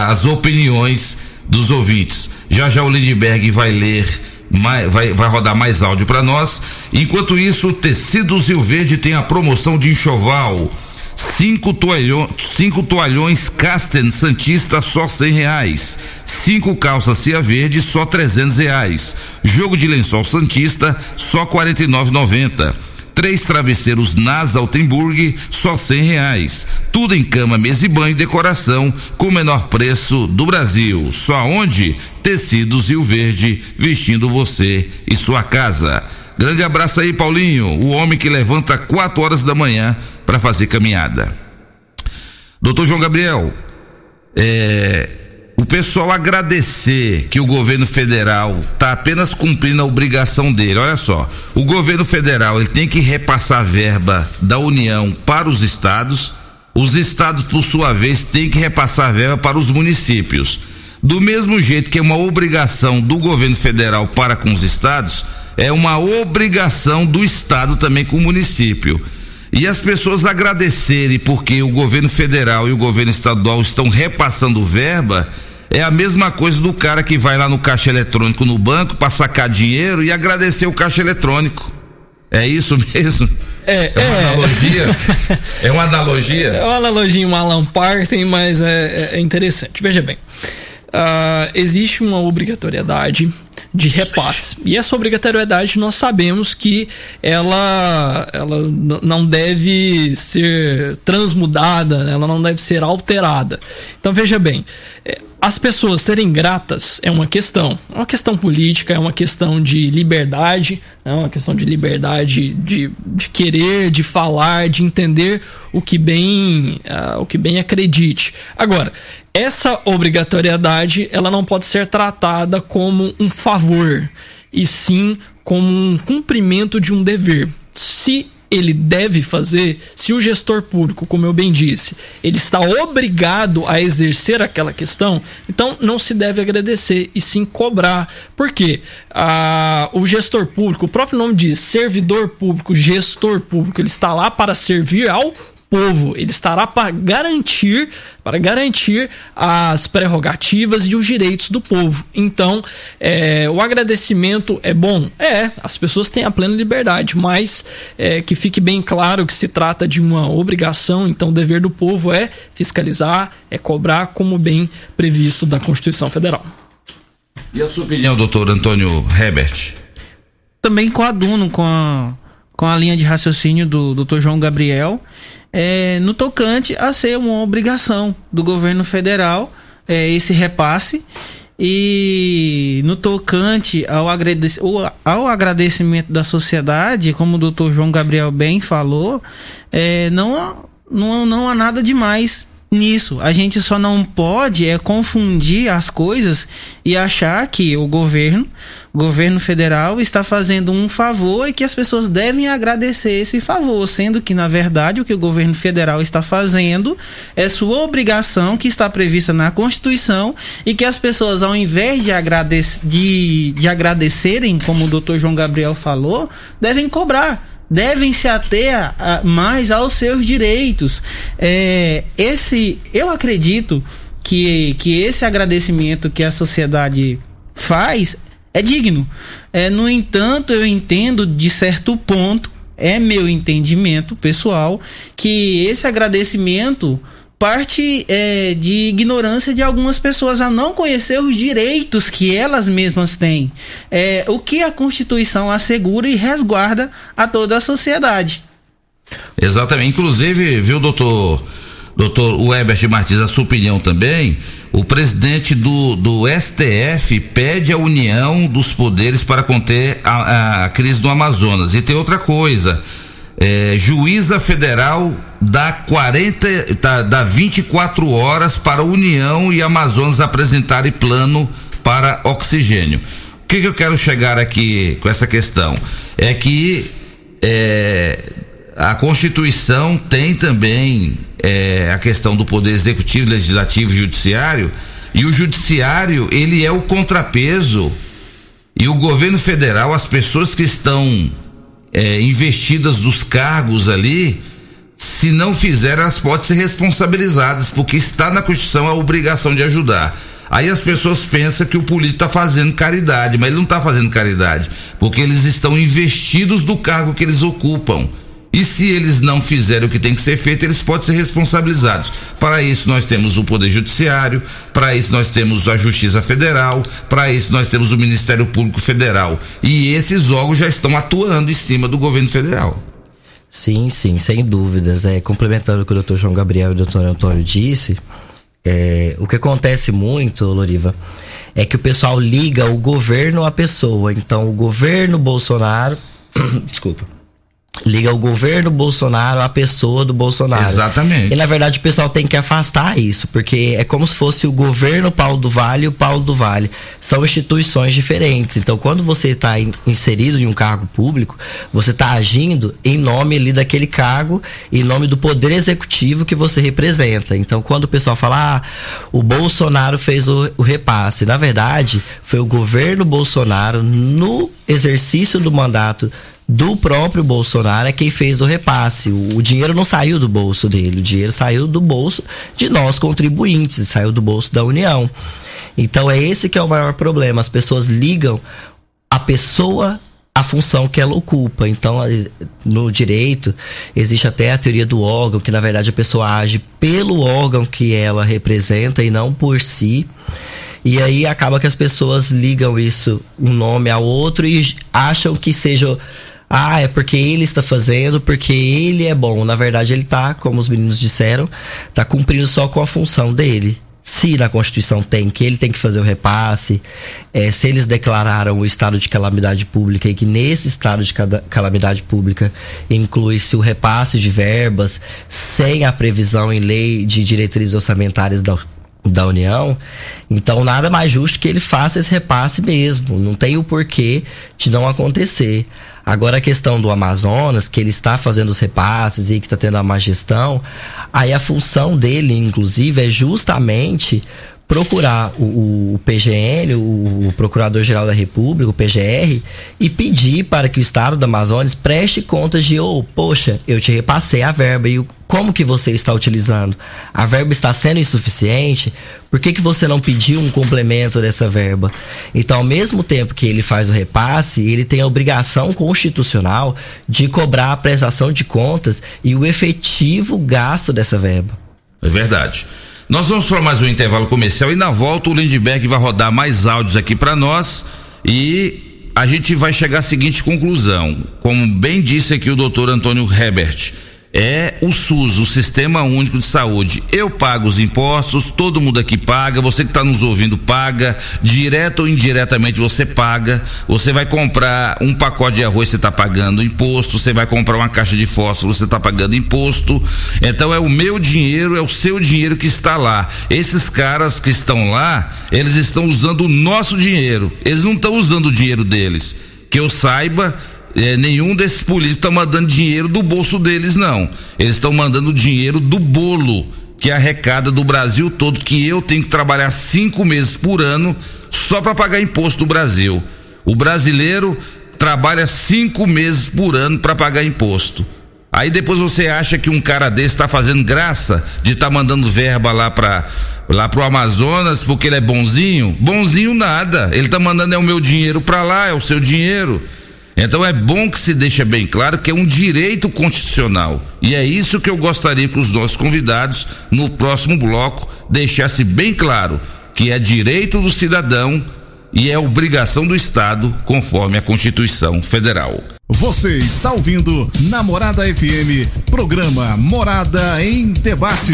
[SPEAKER 3] as opiniões dos ouvintes. Já já o Lindbergh vai ler, vai, vai rodar mais áudio para nós. Enquanto isso, Tecidos Rio Verde tem a promoção de enxoval. Cinco toalhões, cinco toalhões Casten Santista só cem reais. Cinco calças Cia Verde só trezentos reais. Jogo de lençol Santista só quarenta e nove noventa. Três travesseiros Nasa Altenburg, só cem reais. Tudo em cama, mesa e banho e decoração, com o menor preço do Brasil. Só onde? Tecidos Rio Verde, vestindo você e sua casa. Grande abraço aí, Paulinho, o homem que levanta 4 horas da manhã para fazer caminhada. Doutor João Gabriel, é, o pessoal agradecer que o governo federal está apenas cumprindo a obrigação dele. Olha só, o governo federal ele tem que repassar verba da União para os estados, os estados, por sua vez, têm que repassar verba para os municípios. Do mesmo jeito que é uma obrigação do governo federal para com os estados, é uma obrigação do estado também com o município. E as pessoas agradecerem porque o governo federal e o governo estadual estão repassando verba, é a mesma coisa do cara que vai lá no caixa eletrônico no banco para sacar dinheiro e agradecer o caixa eletrônico. É isso mesmo?
[SPEAKER 5] É,
[SPEAKER 3] é uma é. analogia? é uma analogia?
[SPEAKER 5] É uma analogia, um Alan Parton, mas é, é interessante. Veja bem, uh, existe uma obrigatoriedade de repasse. E essa obrigatoriedade nós sabemos que ela, ela não deve ser transmudada, ela não deve ser alterada. Então veja bem, é, as pessoas serem gratas é uma questão, é uma questão política, é uma questão de liberdade, é uma questão de liberdade de, de querer, de falar, de entender o que bem, uh, o que bem acredite. Agora, essa obrigatoriedade ela não pode ser tratada como um favor, e sim como um cumprimento de um dever. Se ele deve fazer, se o gestor público, como eu bem disse, ele está obrigado a exercer aquela questão, então não se deve agradecer e sim cobrar. Por quê? Ah, o gestor público, o próprio nome diz, servidor público, gestor público, ele está lá para servir ao povo. Ele estará para garantir, para garantir as prerrogativas e os direitos do povo. Então, é, o agradecimento é bom? É, as pessoas têm a plena liberdade, mas é, que fique bem claro que se trata de uma obrigação, então o dever do povo é fiscalizar, é cobrar, como bem previsto da Constituição Federal.
[SPEAKER 3] E a sua opinião, doutor Antônio Herbert?
[SPEAKER 6] Também coaduno com a, com a linha de raciocínio do doutor João Gabriel é, no tocante a ser uma obrigação do governo federal é, esse repasse. E no tocante ao, agradec ao agradecimento da sociedade, como o doutor João Gabriel bem falou, é, não, há, não, não há nada demais nisso. A gente só não pode é confundir as coisas e achar que o governo, o governo federal está fazendo um favor e que as pessoas devem agradecer esse favor, sendo que na verdade o que o governo federal está fazendo é sua obrigação que está prevista na Constituição e que as pessoas ao invés de, agradec de, de agradecerem, como o doutor João Gabriel falou, devem cobrar devem se ater a, a, mais aos seus direitos. É, esse, eu acredito que, que esse agradecimento que a sociedade faz é digno. É, no entanto, eu entendo de certo ponto, é meu entendimento pessoal, que esse agradecimento parte é, de ignorância de algumas pessoas a não conhecer os direitos que elas mesmas têm. É, o que a Constituição assegura e resguarda a toda a sociedade.
[SPEAKER 3] Exatamente. Inclusive, viu, doutor, doutor Webert Martins, a sua opinião também? O presidente do, do STF pede a união dos poderes para conter a, a crise do Amazonas. E tem outra coisa é, juíza federal dá 40, tá, dá 24 horas para a União e Amazonas apresentarem plano para oxigênio. O que, que eu quero chegar aqui com essa questão? É que é, a Constituição tem também é, a questão do poder executivo, legislativo e judiciário, e o judiciário ele é o contrapeso e o governo federal, as pessoas que estão é, investidas dos cargos ali, se não fizer, elas podem ser responsabilizadas, porque está na Constituição a obrigação de ajudar. Aí as pessoas pensam que o político está fazendo caridade, mas ele não está fazendo caridade, porque eles estão investidos do cargo que eles ocupam. E se eles não fizerem o que tem que ser feito, eles podem ser responsabilizados. Para isso, nós temos o Poder Judiciário, para isso, nós temos a Justiça Federal, para isso, nós temos o Ministério Público Federal. E esses órgãos já estão atuando em cima do governo federal.
[SPEAKER 13] Sim, sim, sem dúvidas. É, complementando o que o doutor João Gabriel e o doutor Antônio disse, é, o que acontece muito, Loriva, é que o pessoal liga o governo à pessoa. Então, o governo Bolsonaro. desculpa liga o governo Bolsonaro à pessoa do Bolsonaro.
[SPEAKER 3] Exatamente.
[SPEAKER 13] E na verdade o pessoal tem que afastar isso, porque é como se fosse o governo Paulo do Vale e o Paulo do Vale. São instituições diferentes. Então, quando você está inserido em um cargo público, você está agindo em nome ali daquele cargo, em nome do poder executivo que você representa. Então, quando o pessoal fala, ah, o Bolsonaro fez o, o repasse, na verdade, foi o governo Bolsonaro no exercício do mandato do próprio Bolsonaro é quem fez o repasse. O, o, dinheiro não saiu do bolso dele, o dinheiro saiu do bolso de nós contribuintes, saiu do bolso da União. Então é esse que é o maior problema. As pessoas ligam a pessoa à função que ela ocupa. Então, no direito, existe até a teoria do órgão, que na verdade a pessoa age pelo órgão que ela representa e não por si. E aí acaba que as pessoas ligam isso um nome ao outro e acham que seja ah, é porque ele está fazendo, porque ele é bom. Na verdade, ele está, como os meninos disseram, está cumprindo só com a função dele. Se na Constituição tem que ele tem que fazer o repasse, é, se eles declararam o estado de calamidade pública e que nesse estado de calamidade pública inclui-se o repasse de verbas sem a previsão em lei de diretrizes orçamentárias da, da União, então nada mais justo que ele faça esse repasse mesmo. Não tem o porquê de não acontecer. Agora a questão do Amazonas, que ele está fazendo os repasses e que está tendo a má gestão, aí a função dele, inclusive, é justamente procurar o, o PGN, o, o Procurador-Geral da República, o PGR, e pedir para que o Estado do Amazonas preste contas de, oh, poxa, eu te repassei a verba e como que você está utilizando? A verba está sendo insuficiente? Por que, que você não pediu um complemento dessa verba? Então, ao mesmo tempo que ele faz o repasse, ele tem a obrigação constitucional de cobrar a prestação de contas e o efetivo gasto dessa verba.
[SPEAKER 3] É verdade. Nós vamos para mais um intervalo comercial e na volta o Lindbergh vai rodar mais áudios aqui para nós e a gente vai chegar à seguinte conclusão. Como bem disse aqui o doutor Antônio Herbert, é o SUS, o Sistema Único de Saúde. Eu pago os impostos, todo mundo aqui paga, você que está nos ouvindo paga, direto ou indiretamente você paga. Você vai comprar um pacote de arroz, você está pagando imposto. Você vai comprar uma caixa de fósforo, você está pagando imposto. Então é o meu dinheiro, é o seu dinheiro que está lá. Esses caras que estão lá, eles estão usando o nosso dinheiro. Eles não estão usando o dinheiro deles. Que eu saiba, é, nenhum desses políticos está mandando dinheiro do bolso deles, não. Eles estão mandando dinheiro do bolo que arrecada do Brasil todo, que eu tenho que trabalhar cinco meses por ano só para pagar imposto do Brasil. O brasileiro trabalha cinco meses por ano para pagar imposto. Aí depois você acha que um cara desse está fazendo graça de estar tá mandando verba lá para lá pro Amazonas porque ele é bonzinho? Bonzinho nada. Ele está mandando é o meu dinheiro para lá, é o seu dinheiro. Então é bom que se deixe bem claro que é um direito constitucional. E é isso que eu gostaria que os nossos convidados, no próximo bloco, deixassem bem claro: que é direito do cidadão e é obrigação do Estado, conforme a Constituição Federal.
[SPEAKER 10] Você está ouvindo Namorada FM, programa Morada em Debate.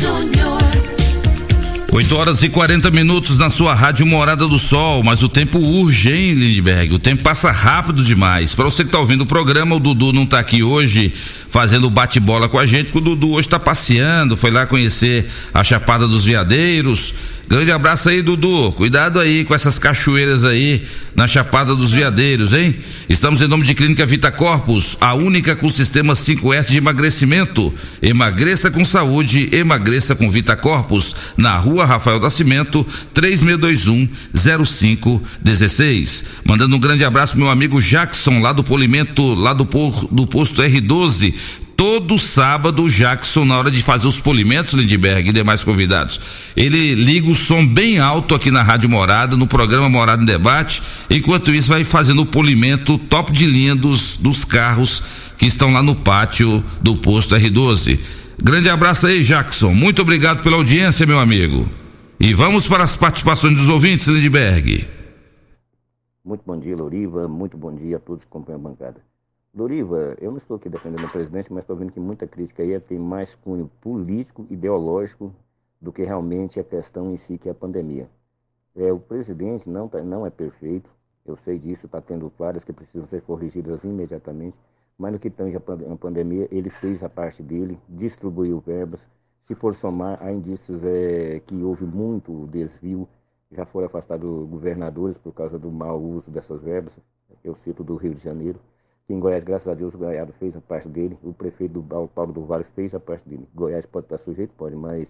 [SPEAKER 2] Júnior.
[SPEAKER 3] 8 horas e 40 minutos na sua rádio Morada do Sol, mas o tempo urge, hein, Lindbergh? O tempo passa rápido demais. Para você que tá ouvindo o programa, o Dudu não tá aqui hoje fazendo bate-bola com a gente, porque o Dudu hoje tá passeando, foi lá conhecer a Chapada dos Veadeiros, Grande abraço aí, Dudu. Cuidado aí com essas cachoeiras aí na Chapada dos Veadeiros, hein? Estamos em nome de Clínica Vita Corpus, a única com sistema 5S de emagrecimento. Emagreça com saúde, emagreça com Vita Corpus, na rua Rafael da Cimento, 3621 0516. Mandando um grande abraço meu amigo Jackson, lá do Polimento, lá do, do posto R12 todo sábado o Jackson, na hora de fazer os polimentos, Lindbergh e demais convidados, ele liga o som bem alto aqui na Rádio Morada, no programa Morada em Debate, enquanto isso vai fazendo o polimento top de linha dos, dos carros que estão lá no pátio do posto R12. Grande abraço aí, Jackson. Muito obrigado pela audiência, meu amigo. E vamos para as participações dos ouvintes, Lindbergh.
[SPEAKER 14] Muito bom dia, Loriva. Muito bom dia a todos que acompanham a bancada. Loriva, eu não estou aqui defendendo o presidente, mas estou vendo que muita crítica aí tem mais cunho político, ideológico, do que realmente a questão em si, que é a pandemia. É, o presidente não, tá, não é perfeito, eu sei disso, está tendo várias que precisam ser corrigidas imediatamente, mas no que tange a pandemia, ele fez a parte dele, distribuiu verbas. Se for somar, há indícios é, que houve muito desvio, já foram afastados governadores por causa do mau uso dessas verbas, eu cito do Rio de Janeiro, em Goiás, graças a Deus, o Goiás fez a parte dele, o prefeito do Paulo do Vale fez a parte dele. Goiás pode estar sujeito? Pode, mas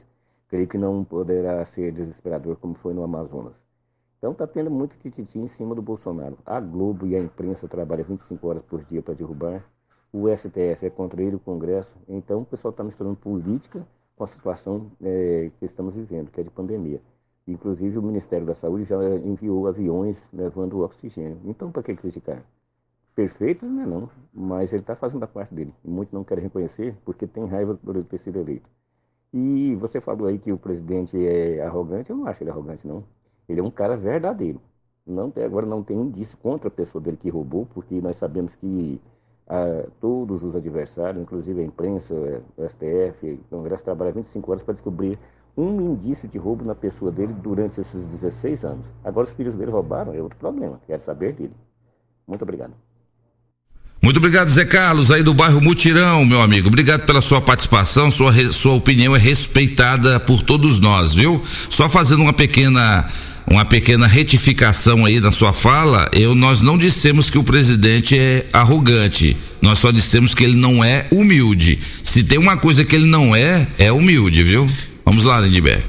[SPEAKER 14] creio que não poderá ser desesperador como foi no Amazonas. Então está tendo muito tititi em cima do Bolsonaro. A Globo e a imprensa trabalham 25 horas por dia para derrubar. O STF é contra ele, o Congresso. Então o pessoal está misturando política com a situação é, que estamos vivendo, que é de pandemia. Inclusive o Ministério da Saúde já enviou aviões levando oxigênio. Então para que criticar? Perfeito não é não, mas ele está fazendo a parte dele. Muitos não querem reconhecer porque tem raiva por ele ter sido eleito. E você falou aí que o presidente é arrogante, eu não acho ele arrogante não. Ele é um cara verdadeiro. Não, agora não tem indício contra a pessoa dele que roubou, porque nós sabemos que ah, todos os adversários, inclusive a imprensa, o STF, o Congresso trabalha 25 horas para descobrir um indício de roubo na pessoa dele durante esses 16 anos. Agora os filhos dele roubaram, é outro problema, quero saber dele. Muito obrigado.
[SPEAKER 3] Muito obrigado, Zé Carlos, aí do bairro Mutirão, meu amigo. Obrigado pela sua participação, sua, sua opinião é respeitada por todos nós, viu? Só fazendo uma pequena uma pequena retificação aí na sua fala, eu nós não dissemos que o presidente é arrogante. Nós só dissemos que ele não é humilde. Se tem uma coisa que ele não é, é humilde, viu? Vamos lá, Lindbergh.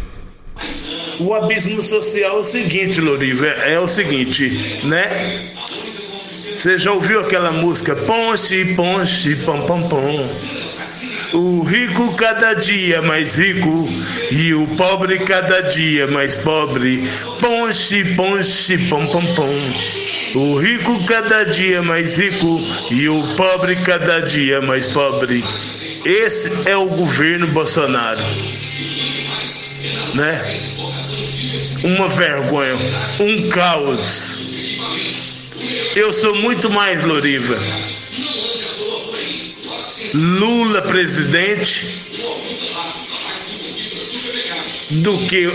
[SPEAKER 15] O abismo social é o seguinte, Loriva, é o seguinte, né? Você já ouviu aquela música Ponche, Ponche, Pom Pom Pom? O rico cada dia mais rico e o pobre cada dia mais pobre. Ponche, ponche, pom pom pom. O rico cada dia mais rico e o pobre cada dia mais pobre. Esse é o governo Bolsonaro. Né? Uma vergonha, um caos. Eu sou muito mais Loriva. Lula presidente do que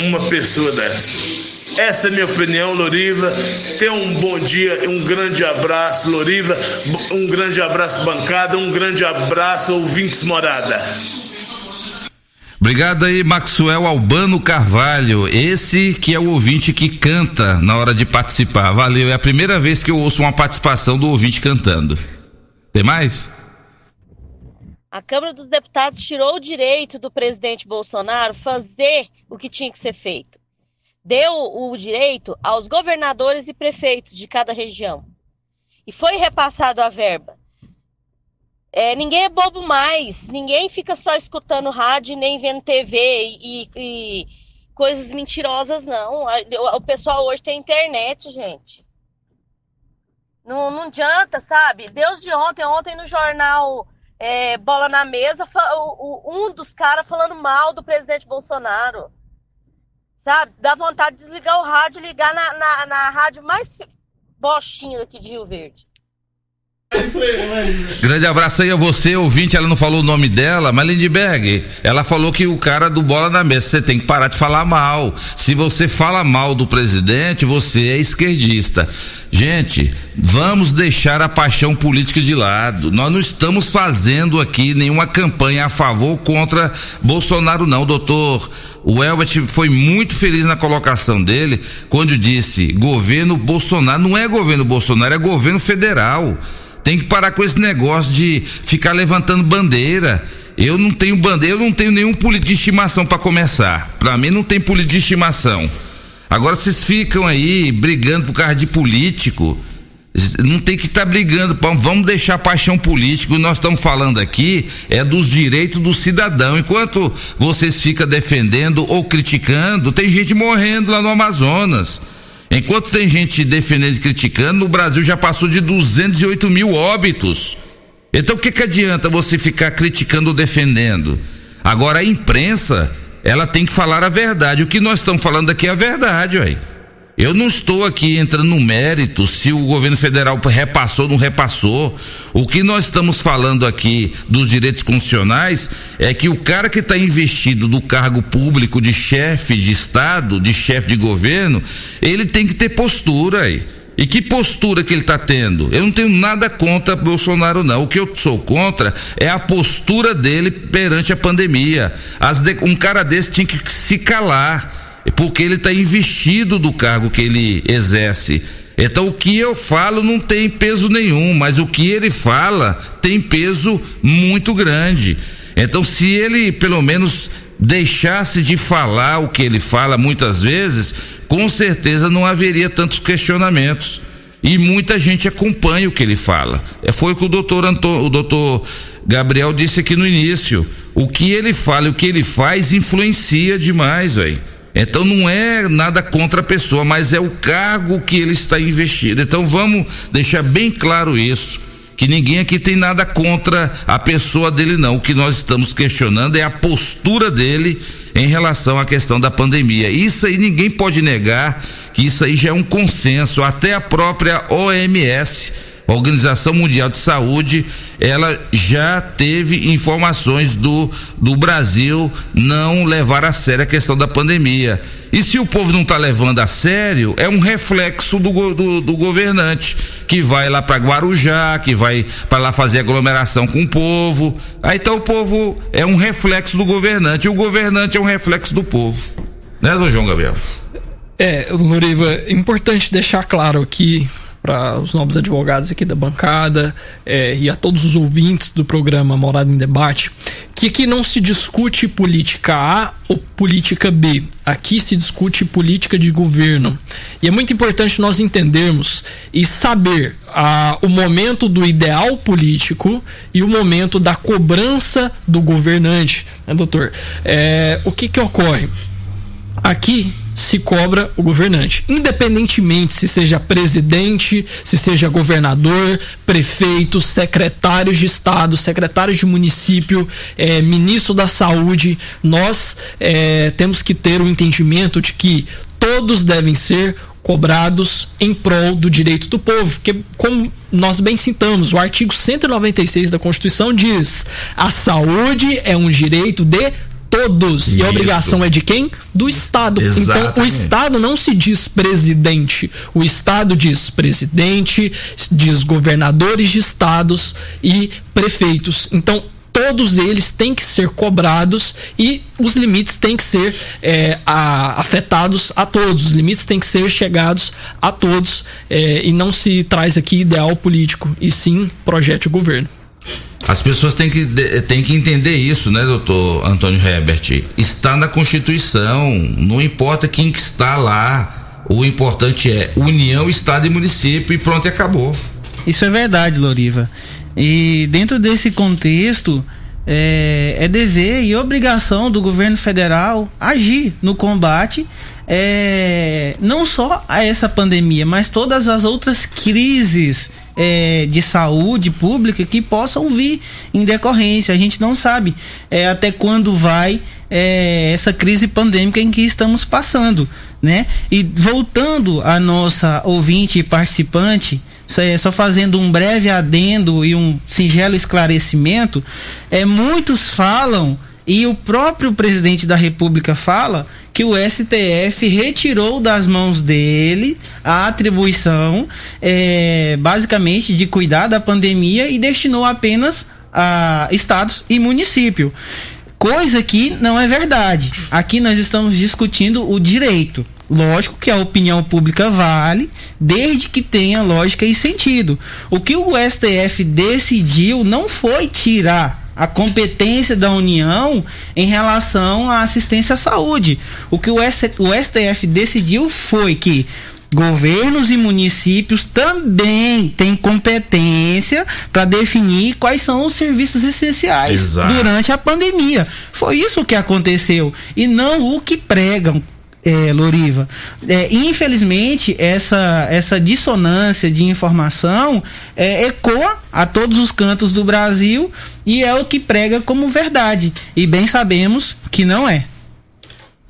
[SPEAKER 15] uma pessoa dessa. Essa é a minha opinião, Loriva. Tenha um bom dia, um grande abraço, Loriva. Um grande abraço, bancada. Um grande abraço, ouvintes morada.
[SPEAKER 3] Obrigado aí, Maxwell Albano Carvalho. Esse que é o ouvinte que canta na hora de participar. Valeu. É a primeira vez que eu ouço uma participação do ouvinte cantando. Tem mais?
[SPEAKER 16] A Câmara dos Deputados tirou o direito do presidente Bolsonaro fazer o que tinha que ser feito. Deu o direito aos governadores e prefeitos de cada região. E foi repassado a verba. É, ninguém é bobo mais, ninguém fica só escutando rádio nem vendo TV e, e coisas mentirosas, não. O pessoal hoje tem internet, gente. Não, não adianta, sabe? Deus de ontem, ontem no jornal é, Bola na Mesa, um dos caras falando mal do presidente Bolsonaro. Sabe? Dá vontade de desligar o rádio e ligar na, na, na rádio mais bochinha aqui de Rio Verde.
[SPEAKER 3] Grande abraço aí a você, ouvinte. Ela não falou o nome dela, mas Lindbergh, ela falou que o cara do bola na mesa, você tem que parar de falar mal. Se você fala mal do presidente, você é esquerdista. Gente, vamos deixar a paixão política de lado. Nós não estamos fazendo aqui nenhuma campanha a favor ou contra Bolsonaro, não, doutor. O Elbert foi muito feliz na colocação dele quando disse: governo Bolsonaro. Não é governo Bolsonaro, é governo federal. Tem que parar com esse negócio de ficar levantando bandeira. Eu não tenho bandeira, eu não tenho nenhum político de estimação para começar. Para mim não tem político de estimação. Agora vocês ficam aí brigando por causa de político. Não tem que estar tá brigando, vamos deixar a paixão política. O que nós estamos falando aqui é dos direitos do cidadão. Enquanto vocês ficam defendendo ou criticando, tem gente morrendo lá no Amazonas. Enquanto tem gente defendendo e criticando, o Brasil já passou de 208 mil óbitos. Então o que, que adianta você ficar criticando ou defendendo? Agora a imprensa, ela tem que falar a verdade. O que nós estamos falando aqui é a verdade, ué. Eu não estou aqui entrando no mérito se o governo federal repassou ou não repassou. O que nós estamos falando aqui dos direitos constitucionais é que o cara que está investido do cargo público de chefe de Estado, de chefe de governo, ele tem que ter postura aí. E que postura que ele está tendo? Eu não tenho nada contra Bolsonaro, não. O que eu sou contra é a postura dele perante a pandemia. De... Um cara desse tinha que se calar porque ele está investido do cargo que ele exerce. Então o que eu falo não tem peso nenhum, mas o que ele fala tem peso muito grande. Então se ele pelo menos deixasse de falar o que ele fala muitas vezes, com certeza não haveria tantos questionamentos. E muita gente acompanha o que ele fala. É, foi o que o doutor, Anto, o doutor Gabriel disse aqui no início. O que ele fala e o que ele faz influencia demais, velho. Então não é nada contra a pessoa, mas é o cargo que ele está investido. Então vamos deixar bem claro isso, que ninguém aqui tem nada contra a pessoa dele não. O que nós estamos questionando é a postura dele em relação à questão da pandemia. Isso aí ninguém pode negar que isso aí já é um consenso, até a própria OMS a Organização Mundial de Saúde, ela já teve informações do, do Brasil não levar a sério a questão da pandemia. E se o povo não está levando a sério, é um reflexo do, do, do governante, que vai lá para Guarujá, que vai para lá fazer aglomeração com o povo. Aí então o povo é um reflexo do governante, e o governante é um reflexo do povo. Né, João Gabriel?
[SPEAKER 5] É, Loriva, é importante deixar claro aqui para os novos advogados aqui da bancada é, e a todos os ouvintes do programa Morada em Debate, que aqui não se discute política A ou política B. Aqui se discute política de governo. E é muito importante nós entendermos e saber o momento do ideal político e o momento da cobrança do governante, né, doutor? É, o que que ocorre? Aqui se cobra o governante, independentemente se seja presidente, se seja governador, prefeito, secretários de estado, secretários de município, é, ministro da saúde, nós é, temos que ter o entendimento de que todos devem ser cobrados em prol do direito do povo, porque como nós bem citamos, o artigo 196 da Constituição diz: a saúde é um direito de todos. Isso. E a obrigação é de quem? Do Estado. Exatamente. Então, o Estado não se diz presidente. O Estado diz presidente, diz governadores de estados e prefeitos. Então, todos eles têm que ser cobrados e os limites têm que ser é, a, afetados a todos, os limites têm que ser chegados a todos é, e não se traz aqui ideal político e sim projeto de governo.
[SPEAKER 3] As pessoas têm que, têm que entender isso, né, doutor Antônio Herbert? Está na Constituição, não importa quem que está lá. O importante é união, Estado e município e pronto, acabou.
[SPEAKER 6] Isso é verdade, Loriva. E dentro desse contexto, é, é dever e obrigação do governo federal agir no combate é, não só a essa pandemia, mas todas as outras crises é, de saúde pública que possam vir em decorrência. A gente não sabe é, até quando vai é, essa crise pandêmica em que estamos passando, né? E voltando à nossa ouvinte e participante, só fazendo um breve adendo e um singelo esclarecimento, é, muitos falam e o próprio presidente da República fala que o STF retirou das mãos dele a atribuição, é, basicamente, de cuidar da pandemia e destinou apenas a estados e município. Coisa que não é verdade. Aqui nós estamos discutindo o direito. Lógico que a opinião pública vale, desde que tenha lógica e sentido. O que o STF decidiu não foi tirar a competência da União em relação à assistência à saúde. O que o, STF decidiu foi que governos e municípios também têm competência para definir quais são os serviços essenciais Exato. durante a pandemia. Foi isso que aconteceu e não o que pregam é, Loriva. É, infelizmente, essa, essa dissonância de informação é, ecoa a todos os cantos do Brasil e é o que prega como verdade. E bem sabemos que não é.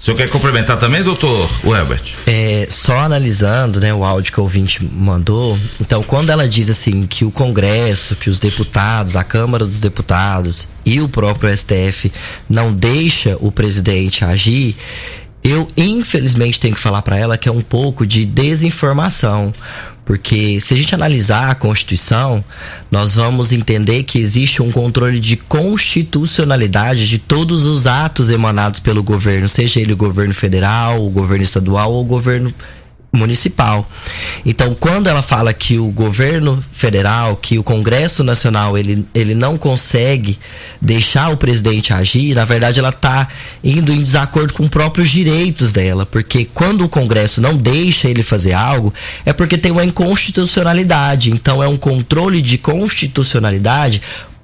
[SPEAKER 3] O senhor quer complementar também, doutor Herbert?
[SPEAKER 13] É, só analisando né, o áudio que o ouvinte mandou, então quando ela diz assim que o Congresso, que os deputados, a Câmara dos Deputados e o próprio STF não deixa o presidente agir, eu infelizmente tenho que falar para ela que é um pouco de desinformação, porque se a gente analisar a Constituição, nós vamos entender que existe um controle de constitucionalidade de todos os atos emanados pelo governo, seja ele o governo federal, o governo estadual ou o governo municipal. Então, quando ela fala que o governo federal, que o Congresso Nacional, ele, ele não consegue deixar o presidente agir, na verdade ela está indo em desacordo com os próprios direitos dela, porque quando o Congresso não deixa ele fazer algo, é porque tem uma inconstitucionalidade. Então, é um controle de constitucionalidade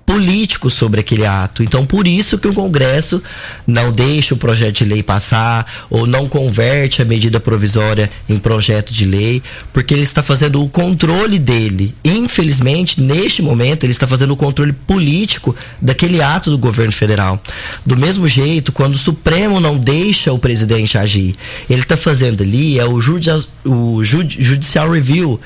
[SPEAKER 13] político sobre aquele ato. Então, por isso que o Congresso não deixa o projeto de lei passar ou não converte a medida provisória em projeto de lei, porque ele está fazendo o controle dele. Infelizmente, neste momento, ele está fazendo o controle político daquele ato do governo federal. Do mesmo jeito, quando o Supremo não deixa o presidente agir, ele está fazendo ali é o, judici o judicial review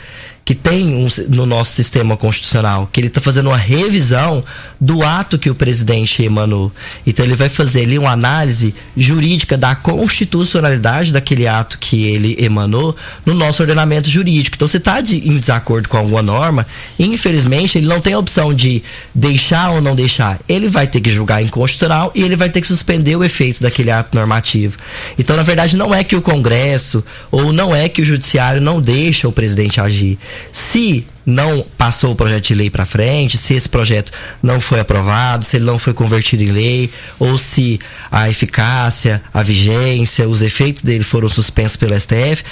[SPEAKER 13] que tem um, no nosso sistema constitucional, que ele está fazendo uma revisão do ato que o presidente emanou. Então ele vai fazer ali uma análise jurídica da constitucionalidade daquele ato que ele emanou no nosso ordenamento jurídico. Então se está de, em desacordo com alguma norma, infelizmente ele não tem a opção de deixar ou não deixar. Ele vai ter que julgar inconstitucional e ele vai ter que suspender o efeito daquele ato normativo. Então na verdade não é que o Congresso ou não é que o Judiciário não deixa o presidente agir se não passou o projeto de lei para frente, se esse projeto não foi aprovado, se ele não foi convertido em lei, ou se a eficácia, a vigência, os efeitos dele foram suspensos pelo STF,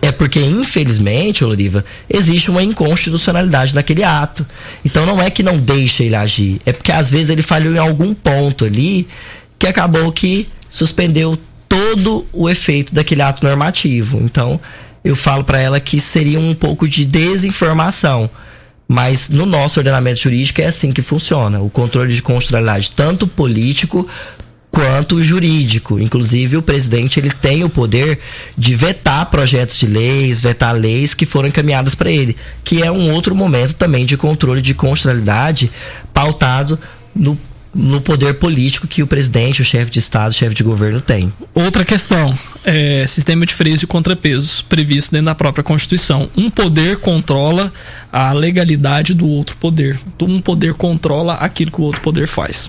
[SPEAKER 13] é porque, infelizmente, Oloriva, existe uma inconstitucionalidade naquele ato. Então não é que não deixa ele agir, é porque às vezes ele falhou em algum ponto ali que acabou que suspendeu todo o efeito daquele ato normativo. Então, eu falo para ela que seria um pouco de desinformação. Mas no nosso ordenamento jurídico é assim que funciona. O controle de constitucionalidade, tanto político quanto jurídico. Inclusive, o presidente ele tem o poder de vetar projetos de leis, vetar leis que foram encaminhadas para ele, que é um outro momento também de controle de constitucionalidade pautado no no poder político que o presidente, o chefe de Estado, o chefe de governo tem.
[SPEAKER 5] Outra questão, é, sistema de freios e contrapesos previsto dentro da própria Constituição. Um poder controla a legalidade do outro poder. Um poder controla aquilo que o outro poder faz.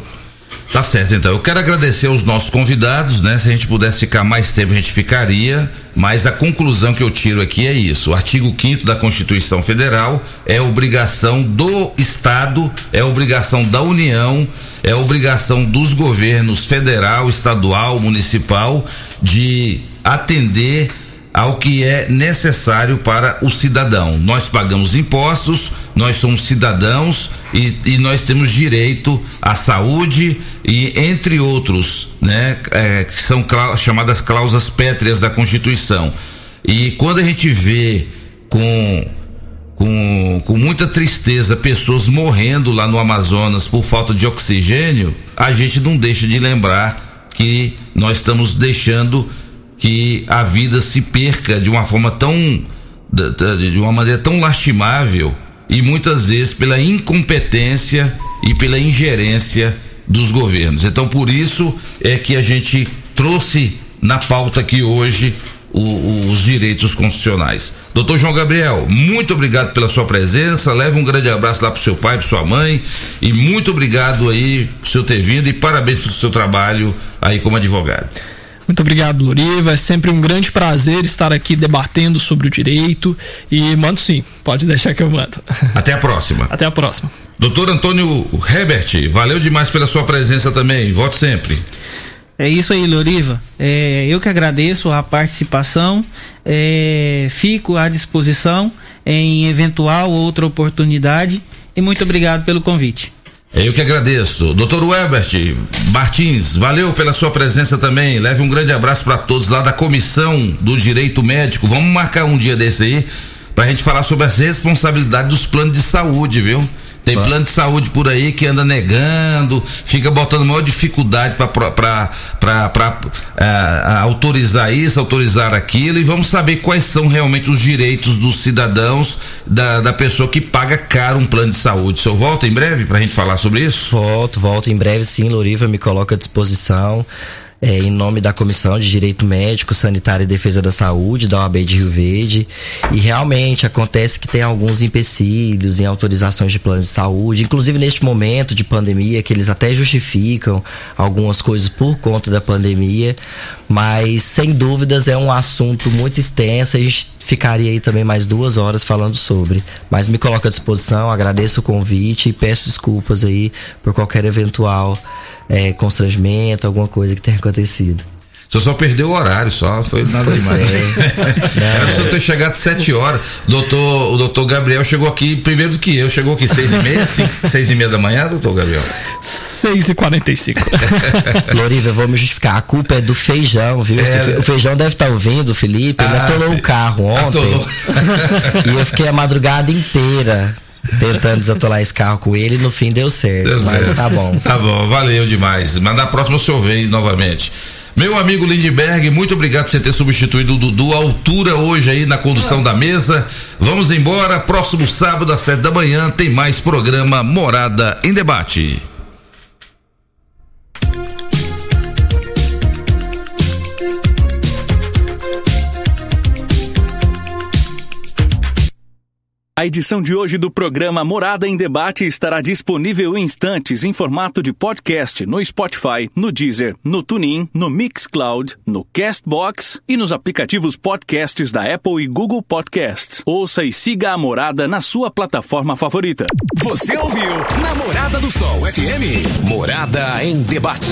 [SPEAKER 3] Tá certo, então. Eu quero agradecer aos nossos convidados, né? Se a gente pudesse ficar mais tempo, a gente ficaria. Mas a conclusão que eu tiro aqui é isso. O artigo 5 da Constituição Federal é obrigação do Estado, é obrigação da União, é obrigação dos governos federal, estadual, municipal de atender ao que é necessário para o cidadão. Nós pagamos impostos, nós somos cidadãos e, e nós temos direito à saúde e entre outros, né, é, que são chamadas cláusulas pétreas da Constituição. E quando a gente vê com com, com muita tristeza pessoas morrendo lá no Amazonas por falta de oxigênio, a gente não deixa de lembrar que nós estamos deixando que a vida se perca de uma forma tão de uma maneira tão lastimável e muitas vezes pela incompetência e pela ingerência dos governos. Então por isso é que a gente trouxe na pauta aqui hoje o, os direitos constitucionais. Doutor João Gabriel, muito obrigado pela sua presença. Leve um grande abraço lá pro seu pai, pro sua mãe. E muito obrigado aí por seu ter vindo e parabéns pelo seu trabalho aí como advogado.
[SPEAKER 5] Muito obrigado, Loriva. É sempre um grande prazer estar aqui debatendo sobre o direito. E mando sim, pode deixar que eu mando.
[SPEAKER 3] Até a próxima.
[SPEAKER 5] Até a próxima.
[SPEAKER 3] Doutor Antônio Herbert, valeu demais pela sua presença também. Volte sempre.
[SPEAKER 6] É isso aí, Loriva. É, eu que agradeço a participação. É, fico à disposição em eventual outra oportunidade. E muito obrigado pelo convite.
[SPEAKER 3] Eu que agradeço. Doutor Webert Martins, valeu pela sua presença também. Leve um grande abraço para todos lá da Comissão do Direito Médico. Vamos marcar um dia desse aí para a gente falar sobre as responsabilidades dos planos de saúde, viu? Tem plano de saúde por aí que anda negando, fica botando maior dificuldade para é, autorizar isso, autorizar aquilo e vamos saber quais são realmente os direitos dos cidadãos, da, da pessoa que paga caro um plano de saúde. O senhor volta em breve para a gente falar sobre isso?
[SPEAKER 13] Volto, volto em breve sim, Loriva me coloca à disposição é, em nome da Comissão de Direito Médico, Sanitário e Defesa da Saúde da OAB de Rio Verde. E realmente acontece que tem alguns empecilhos em autorizações de planos de saúde, inclusive neste momento de pandemia, que eles até justificam algumas coisas por conta da pandemia, mas sem dúvidas é um assunto muito extenso. A gente ficaria aí também mais duas horas falando sobre. Mas me coloco à disposição, agradeço o convite e peço desculpas aí por qualquer eventual é, constrangimento, alguma coisa que tenha acontecido.
[SPEAKER 3] Você só perdeu o horário, só foi nada demais. É. Era só ter chegado sete horas. Doutor, o doutor Gabriel chegou aqui primeiro do que eu. Chegou aqui seis e meia, cinco, seis e meia da manhã, doutor Gabriel?
[SPEAKER 5] Seis e quarenta e cinco.
[SPEAKER 13] Loriva, vou me justificar. A culpa é do feijão, viu? É... O feijão deve estar ouvindo, Felipe. Ele ah, atolou o carro ontem. Atolou. e eu fiquei a madrugada inteira tentando desatolar esse carro com ele no fim deu certo. Deu mas certo. tá bom.
[SPEAKER 3] Tá bom, valeu demais. Mas na próxima o senhor vem novamente. Meu amigo Lindberg, muito obrigado por você ter substituído o Dudu à altura hoje aí na condução da mesa. Vamos embora. Próximo sábado às sete da manhã tem mais programa Morada em Debate.
[SPEAKER 1] A edição de hoje do programa Morada em Debate estará disponível em instantes em formato de podcast no Spotify, no Deezer, no TuneIn, no Mixcloud, no Castbox e nos aplicativos podcasts da Apple e Google Podcasts. Ouça e siga a Morada na sua plataforma favorita.
[SPEAKER 17] Você ouviu Namorada do Sol FM. Morada em Debate.